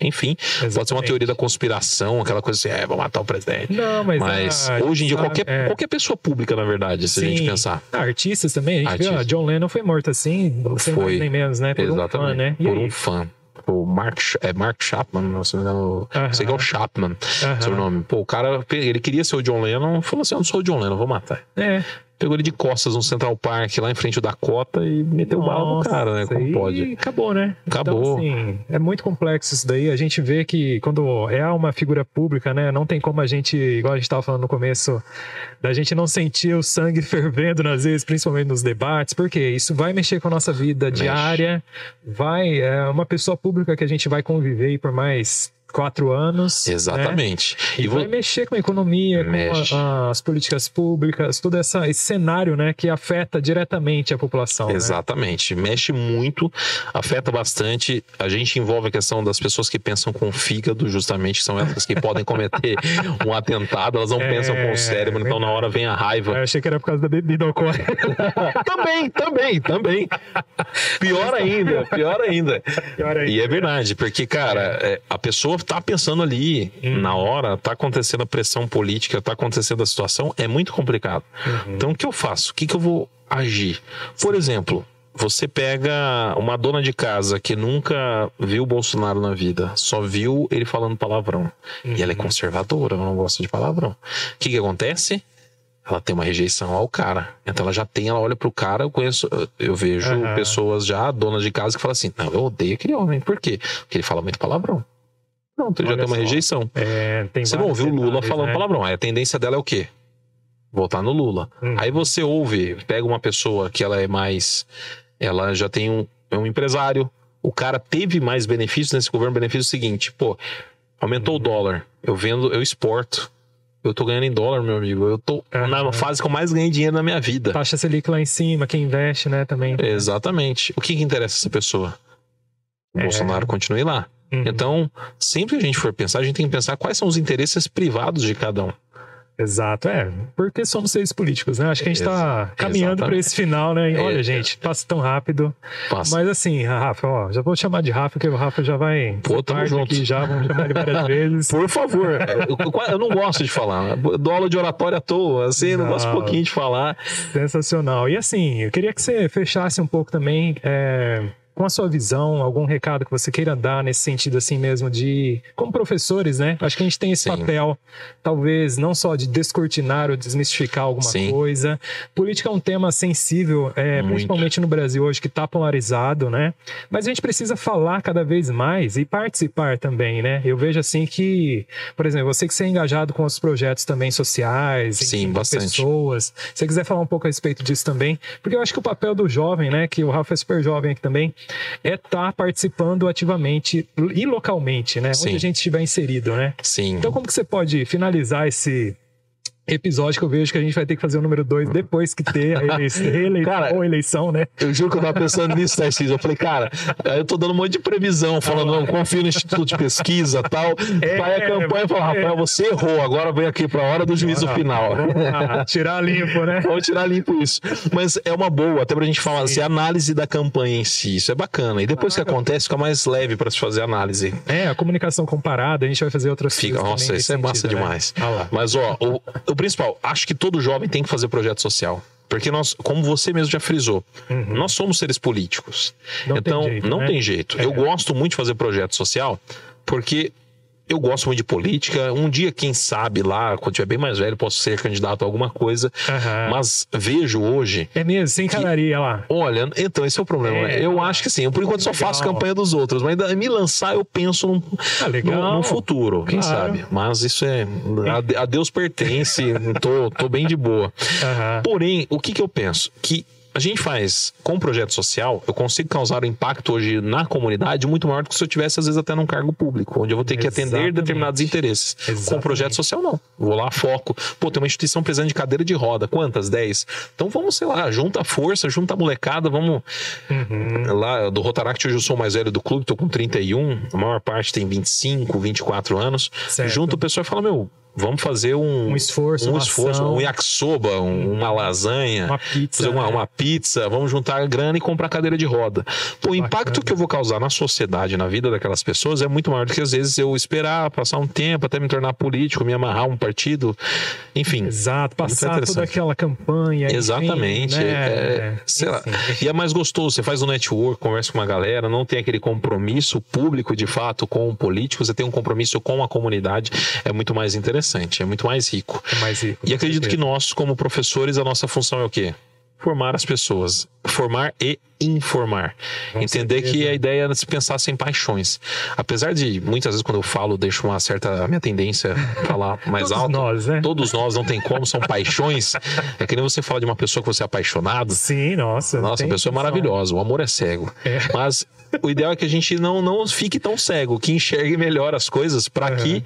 Enfim, Exatamente. pode ser uma teoria da conspiração, aquela coisa assim, é, vou matar o presidente. Não, mas, mas a, hoje em dia, qualquer, é. qualquer pessoa pública, na verdade, se Sim. a gente pensar. Ah, artistas também, a gente Artista. viu, John Lennon foi morto assim, sem foi. mais nem menos, né? Por Exatamente. um fã, né? E por aí? um fã o Mark, é Mark Chapman, se não me engano, sei que é o Chapman, seu nome. Pô, o cara, ele queria ser o John Lennon, falou assim: eu não sou o John Lennon, vou matar. É. pegou ele de costas no Central Park, lá em frente da Dakota, e meteu Nossa, bala no cara, né? Como pode. Acabou, né? Acabou. Então, assim, é muito complexo isso daí. A gente vê que quando é uma figura pública, né? Não tem como a gente, igual a gente estava falando no começo, da gente não sentir o sangue fervendo nas vezes, principalmente nos debates, porque isso vai mexer com a nossa vida Mexe. diária, vai, é uma pessoa pública que a gente vai conviver por mais quatro anos. Né? Exatamente. Né? E, e vai mexer com a economia, Mexe. com a, as políticas públicas, todo essa, esse cenário né, que afeta diretamente a população. Né? Exatamente. Né? Mexe muito, afeta bastante. A gente envolve a questão das pessoas que pensam com o fígado, justamente, são essas que podem cometer um atentado, elas não é, pensam com o cérebro, então na hora vem a raiva. Eu achei que era por causa da bebida alcoólica. também, também, também. Pior ainda, pior ainda. Pior ainda. E é verdade, porque, cara, é. a pessoa tá pensando ali uhum. na hora, tá acontecendo a pressão política, tá acontecendo a situação, é muito complicado. Uhum. Então o que eu faço? O que, que eu vou agir? Por exemplo, você pega uma dona de casa que nunca viu o Bolsonaro na vida, só viu ele falando palavrão. Uhum. E ela é uhum. conservadora, ela não gosta de palavrão. O que, que acontece? Ela tem uma rejeição ao cara. Então ela já tem, ela olha pro cara, eu conheço, eu vejo uhum. pessoas já, donas de casa, que falam assim: não, eu odeio aquele homem. Por quê? Porque ele fala muito palavrão. Não, tu já tem uma rejeição. É, você não ouviu o Lula falando né? palavrão. Aí a tendência dela é o quê? Voltar no Lula. Uhum. Aí você ouve, pega uma pessoa que ela é mais. Ela já tem um, é um empresário. O cara teve mais benefícios nesse governo. Benefício é o seguinte: pô, aumentou uhum. o dólar. Eu vendo, eu exporto. Eu tô ganhando em dólar, meu amigo. Eu tô uhum. na fase que eu mais ganhei dinheiro na minha vida. Taxa Selic lá em cima, quem investe, né, também. Exatamente. O que, que interessa essa pessoa? O é. Bolsonaro continue lá. Uhum. Então, sempre que a gente for pensar, a gente tem que pensar quais são os interesses privados de cada um. Exato, é. Porque somos seres políticos, né? Acho que a gente está caminhando para esse final, né? E olha, é, gente, passa tão rápido. Passa. Mas assim, Rafa, ó, já vou chamar de Rafa, porque o Rafa já vai. Pô, tamo junto. Aqui já, vamos chamar ele várias vezes. Por favor. Eu, eu, não gosto de falar. Dou aula de oratória à toa, assim, não, não gosto um pouquinho de falar. Sensacional. E assim, eu queria que você fechasse um pouco também. É com a sua visão, algum recado que você queira dar nesse sentido assim mesmo de como professores, né? Acho que a gente tem esse Sim. papel, talvez não só de descortinar ou desmistificar alguma Sim. coisa. Política é um tema sensível, é, principalmente no Brasil hoje que está polarizado, né? Mas a gente precisa falar cada vez mais e participar também, né? Eu vejo assim que, por exemplo, você que ser é engajado com os projetos também sociais, Sim, bastante. pessoas. Se você quiser falar um pouco a respeito disso também, porque eu acho que o papel do jovem, né? Que o Rafa é super jovem aqui também é estar tá participando ativamente e localmente, né? Sim. Onde a gente estiver inserido, né? Sim. Então, como que você pode finalizar esse episódio que eu vejo que a gente vai ter que fazer o número 2 depois que ter a eleição, cara, ou eleição, né? Eu juro que eu tava pensando nisso, Tarcísio. Eu falei, cara, eu tô dando um monte de previsão, falando, não, confio no Instituto de Pesquisa tal. É, Vai a campanha e fala, Rafael, é. você errou, agora vem aqui pra hora do juízo ah, final. Ah, tirar limpo, né? Vamos tirar limpo isso. Mas é uma boa, até pra gente falar assim, análise da campanha em si, isso é bacana. E depois claro. que acontece, fica mais leve pra se fazer análise. É, a comunicação comparada, a gente vai fazer outras fica, Nossa, isso é massa né? demais. Ah Mas, ó, o, o principal, acho que todo jovem tem que fazer projeto social. Porque nós, como você mesmo já frisou, uhum. nós somos seres políticos. Não então, tem jeito, não né? tem jeito. É. Eu gosto muito de fazer projeto social, porque eu gosto muito de política. Um dia, quem sabe, lá, quando tiver bem mais velho, posso ser candidato a alguma coisa. Uhum. Mas vejo hoje. É mesmo, sem encanaria lá. Olha, então, esse é o problema. É, eu acho que sim. Eu, por enquanto, legal. só faço campanha dos outros. Mas ainda me lançar, eu penso num, ah, no, no, futuro. Quem claro. sabe? Mas isso é. A, a Deus pertence. tô, tô bem de boa. Uhum. Porém, o que, que eu penso? Que a gente faz com projeto social, eu consigo causar um impacto hoje na comunidade muito maior do que se eu tivesse, às vezes, até num cargo público, onde eu vou ter que Exatamente. atender determinados interesses. Exatamente. Com projeto social, não. Vou lá, foco. Pô, tem uma instituição precisando de cadeira de roda. Quantas? 10. Então vamos, sei lá, junta a força, junta a molecada, vamos. Uhum. Lá, do Rotaract, hoje eu sou o mais velho do clube, tô com 31, a maior parte tem 25, 24 anos. Certo. Junta o pessoal e fala, meu, vamos fazer um, um esforço, um esforço, um yakisoba, um, uma lasanha, uma pizza, fazer uma, né? uma, pizza, vamos juntar grana e comprar cadeira de roda. Pô, o impacto que eu vou causar na sociedade, na vida daquelas pessoas é muito maior do que às vezes eu esperar passar um tempo até me tornar político, me amarrar um partido, enfim. Exato, passar toda aquela campanha. Exatamente. Enfim, né? é, sei lá. E é mais gostoso, você faz um network, conversa com uma galera, não tem aquele compromisso público de fato com o político, você tem um compromisso com a comunidade, é muito mais interessante interessante, é muito mais rico. É mais rico. E acredito que nós, como professores, a nossa função é o quê? Formar as pessoas. Formar e informar. Com Entender certeza. que a ideia é se pensar sem paixões. Apesar de muitas vezes quando eu falo, deixo uma certa. A minha tendência a falar mais todos alto. Nós, né? Todos nós, não tem como, são paixões. É que nem você fala de uma pessoa que você é apaixonado. Sim, nossa. Nossa, a pessoa é maravilhosa. O amor é cego. É. Mas o ideal é que a gente não, não fique tão cego, que enxergue melhor as coisas para uhum. que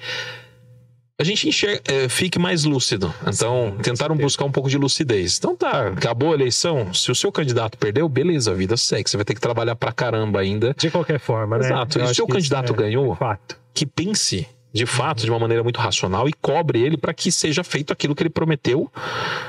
a gente enxerga, é, fique mais lúcido. Então, tentaram buscar um pouco de lucidez. Então tá, acabou a eleição. Se o seu candidato perdeu, beleza, a vida segue. Você vai ter que trabalhar pra caramba ainda. De qualquer forma, né? Exato. Eu e se o seu candidato é ganhou, fato. que pense de fato, de uma maneira muito racional e cobre ele para que seja feito aquilo que ele prometeu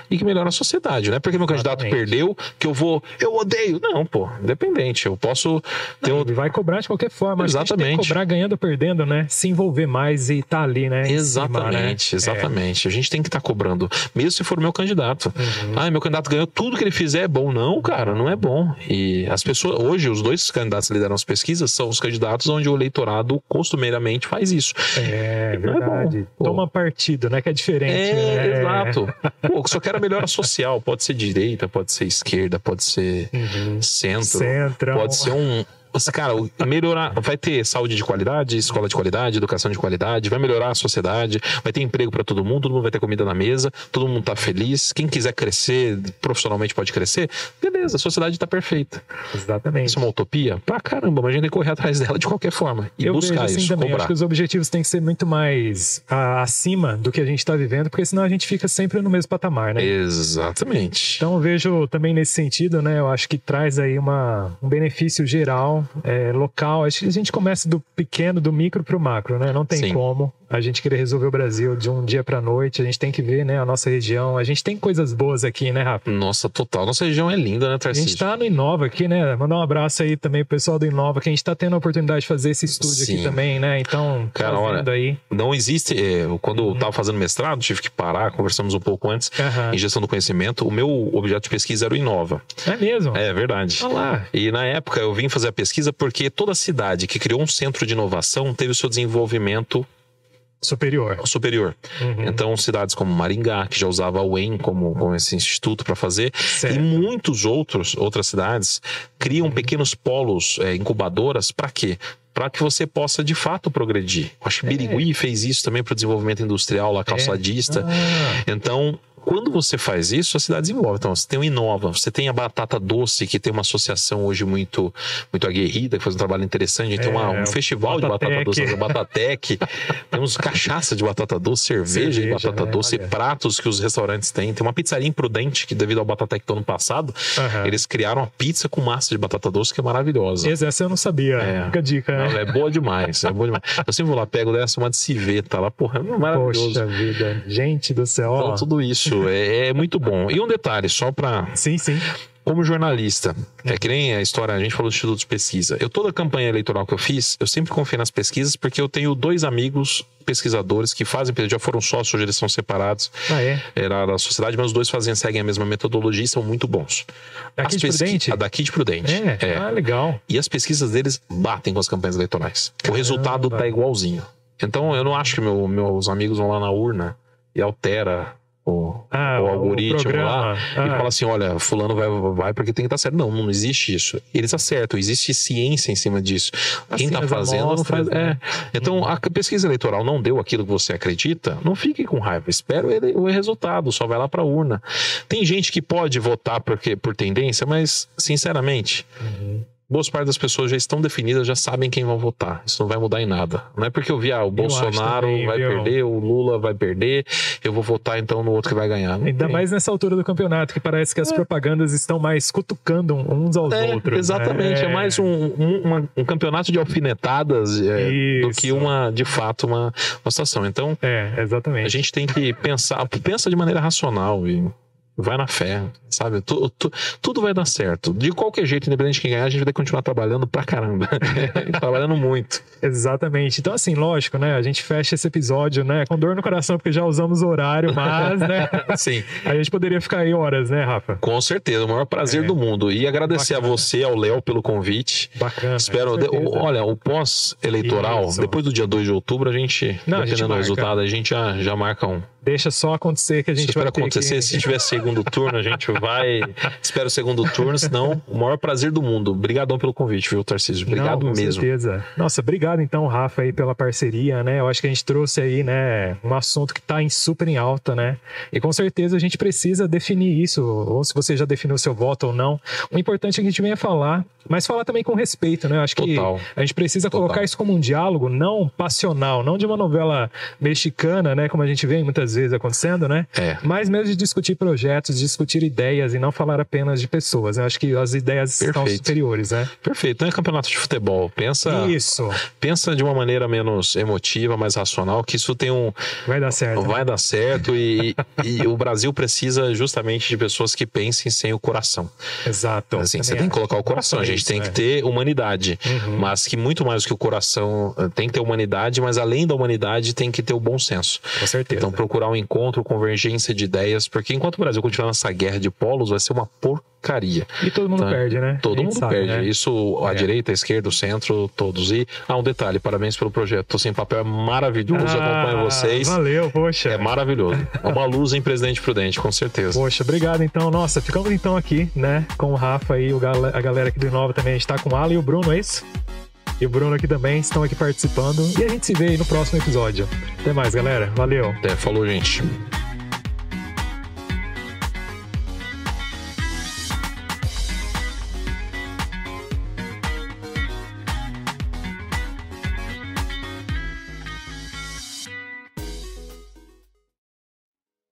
e que melhore a sociedade. Não é porque meu candidato Exatamente. perdeu que eu vou, eu odeio. Não, pô, independente. Eu posso ter Não, um... Vai cobrar de qualquer forma. Exatamente. cobrar ganhando ou perdendo, né? Se envolver mais e tá ali, né? Exatamente, cima, né? exatamente. É. A gente tem que estar tá cobrando, mesmo se for meu candidato. Uhum. Ah, meu candidato ganhou tudo que ele fizer é bom. Não, cara, não é bom. E as pessoas, hoje, os dois candidatos que lideram as pesquisas são os candidatos onde o eleitorado costumeiramente faz isso. É. É, verdade. É Toma partido, né? Que é diferente. É, né? exato. Pô, só quero a melhora social. Pode ser direita, pode ser esquerda, pode ser uhum. centro. Centro. Pode ser um, cara, melhorar, vai ter saúde de qualidade, escola de qualidade, educação de qualidade, vai melhorar a sociedade, vai ter emprego para todo mundo, todo mundo vai ter comida na mesa, todo mundo tá feliz. Quem quiser crescer profissionalmente pode crescer, beleza, a sociedade tá perfeita. Exatamente. Isso é uma utopia? Pra caramba, mas a gente tem que correr atrás dela de qualquer forma e Eu buscar vejo assim isso. Também. Cobrar. Acho que os objetivos têm que ser muito mais a, acima do que a gente está vivendo, porque senão a gente fica sempre no mesmo patamar, né? Exatamente. Então eu vejo também nesse sentido, né? Eu acho que traz aí uma, um benefício geral é, local. Acho que a gente começa do pequeno, do micro para o macro, né? Não tem Sim. como a gente querer resolver o Brasil de um dia para noite. A gente tem que ver, né, a nossa região. A gente tem coisas boas aqui, né, Rafa? Nossa, total. Nossa região é linda, né, Tarcísio? A gente está no Inova aqui, né? Mandar um abraço aí também pro pessoal do Inova, que a gente está tendo a oportunidade de fazer esse estúdio Sim. aqui também, né? Então, cara, olha, aí. não existe. É, quando uhum. eu tava fazendo mestrado, tive que parar, conversamos um pouco antes, uhum. em gestão do conhecimento. O meu objeto de pesquisa era o Inova. É mesmo? É verdade. Olha lá. E na época eu vim fazer a pesquisa porque toda cidade que criou um centro de inovação teve o seu desenvolvimento superior. Superior. Uhum. Então, cidades como Maringá, que já usava o EM como, como esse instituto para fazer, certo. e muitos outros outras cidades criam uhum. pequenos polos é, incubadoras para quê? Para que você possa de fato progredir. Acho que é. Birigui fez isso também para o desenvolvimento industrial, lá calçadista. É. Ah. Então, quando você faz isso, a cidade desenvolve. Então, você tem o Inova, você tem a Batata Doce, que tem uma associação hoje muito, muito aguerrida, que faz um trabalho interessante. A gente é, tem uma, um festival Batatec. de batata doce, Batatec. Temos cachaça de batata doce, cerveja, cerveja de batata né? doce, Olha. pratos que os restaurantes têm. Tem uma pizzaria imprudente, que devido ao Batatec do ano passado, uhum. eles criaram uma pizza com massa de batata doce, que é maravilhosa. Essa eu não sabia. É. Fica a dica, né? Não, é boa demais, é boa demais. Eu sempre vou lá, pego dessa, uma de civeta lá, porra, é maravilhoso. Poxa vida, gente do céu. Então, tudo isso é, é muito bom. E um detalhe, só para. Sim, sim como jornalista, é que nem a história, a gente falou do Instituto de Pesquisa. Eu, toda a campanha eleitoral que eu fiz, eu sempre confiei nas pesquisas, porque eu tenho dois amigos pesquisadores que fazem, já foram sócios, hoje eles são separados. Ah, é? Era da sociedade, mas os dois fazem, seguem a mesma metodologia e são muito bons. Daqui as de. Prudente? A daqui de Prudente. É. é. Ah, legal. E as pesquisas deles batem com as campanhas eleitorais. Caramba. O resultado tá igualzinho. Então, eu não acho que meu, meus amigos vão lá na urna e altera o, ah, o algoritmo o lá ah. e fala assim: olha, fulano vai, vai porque tem que estar certo. Não, não existe isso. Eles acertam, existe ciência em cima disso. Quem está fazendo amostras, não faz. Né? É. Então, a pesquisa eleitoral não deu aquilo que você acredita, não fique com raiva. Espera ele, o resultado, só vai lá para a urna. Tem gente que pode votar porque, por tendência, mas, sinceramente. Uhum boas partes das pessoas já estão definidas, já sabem quem vão votar. Isso não vai mudar em nada. Não é porque eu vi, ah, o Bolsonaro também, vai viu? perder, o Lula vai perder, eu vou votar então no outro que vai ganhar. Não Ainda tem. mais nessa altura do campeonato, que parece que as é. propagandas estão mais cutucando uns aos é, outros. Né? Exatamente, né? é mais um, um, um, campeonato de alfinetadas é, do que uma, de fato, uma, uma situação. Então, é, exatamente. a gente tem que pensar, pensa de maneira racional e vai na fé, sabe? Tu, tu, tudo vai dar certo. De qualquer jeito, independente de quem ganhar, a gente vai continuar trabalhando pra caramba. trabalhando muito. Exatamente. Então, assim, lógico, né? A gente fecha esse episódio, né? Com dor no coração, porque já usamos o horário, mas, né? Sim. A gente poderia ficar aí horas, né, Rafa? Com certeza. O maior prazer é. do mundo. E agradecer Bacana. a você, ao Léo, pelo convite. Bacana. Espero. De, olha, o pós-eleitoral, depois do dia 2 de outubro, a gente, Não, dependendo do resultado, a gente já, já marca um. Deixa só acontecer que a gente vai vai acontecer. Que... Se tiver segundo turno, a gente vai. Espero o segundo turno, senão o maior prazer do mundo. Obrigadão pelo convite, viu, Tarcísio? Obrigado Não, com mesmo. certeza. Nossa, obrigado então, Rafa, aí pela parceria, né? Eu acho que a gente trouxe aí, né, um assunto que tá em super em alta, né? E com certeza a gente precisa definir isso, ou se você já definiu seu voto ou não. O importante é que a gente venha falar, mas falar também com respeito, né? Eu acho Total. que a gente precisa Total. colocar isso como um diálogo não passional, não de uma novela mexicana, né? Como a gente vê muitas vezes acontecendo, né? É. Mas mesmo de discutir projetos, discutir ideias e não falar apenas de pessoas. Eu acho que as ideias Perfeito. estão superiores, né? Perfeito. Não é campeonato de futebol. Pensa. Isso. Pensa de uma maneira menos emotiva, mais racional, que isso tem um. Vai dar certo. Vai né? dar certo e, e o Brasil precisa justamente de pessoas que pensem sem o coração. Exato. Assim, você tem que colocar o coração. A gente tem que é. ter humanidade, uhum. mas que muito mais do que o coração eh, tem que ter humanidade, mas além da humanidade tem que ter o bom senso. Com certeza. Então procurar um encontro, convergência de ideias, porque enquanto o Brasil continuar nessa guerra de polos, vai ser uma porcaria. E todo mundo então, perde, né? Todo mundo sabe, perde. Né? Isso, a é. direita, a esquerda, o centro, todos. E, ah, um detalhe, parabéns pelo projeto. Tô sem papel, é maravilhoso, ah, acompanho vocês. Valeu, poxa. É maravilhoso. É uma luz em Presidente Prudente, com certeza. Poxa, obrigado então. Nossa, ficamos então aqui, né, com o Rafa e a galera aqui do Inova também. A gente tá com o Alan e o Bruno, é isso? E o Bruno aqui também estão aqui participando. E a gente se vê aí no próximo episódio. Até mais, galera. Valeu. Até, falou, gente.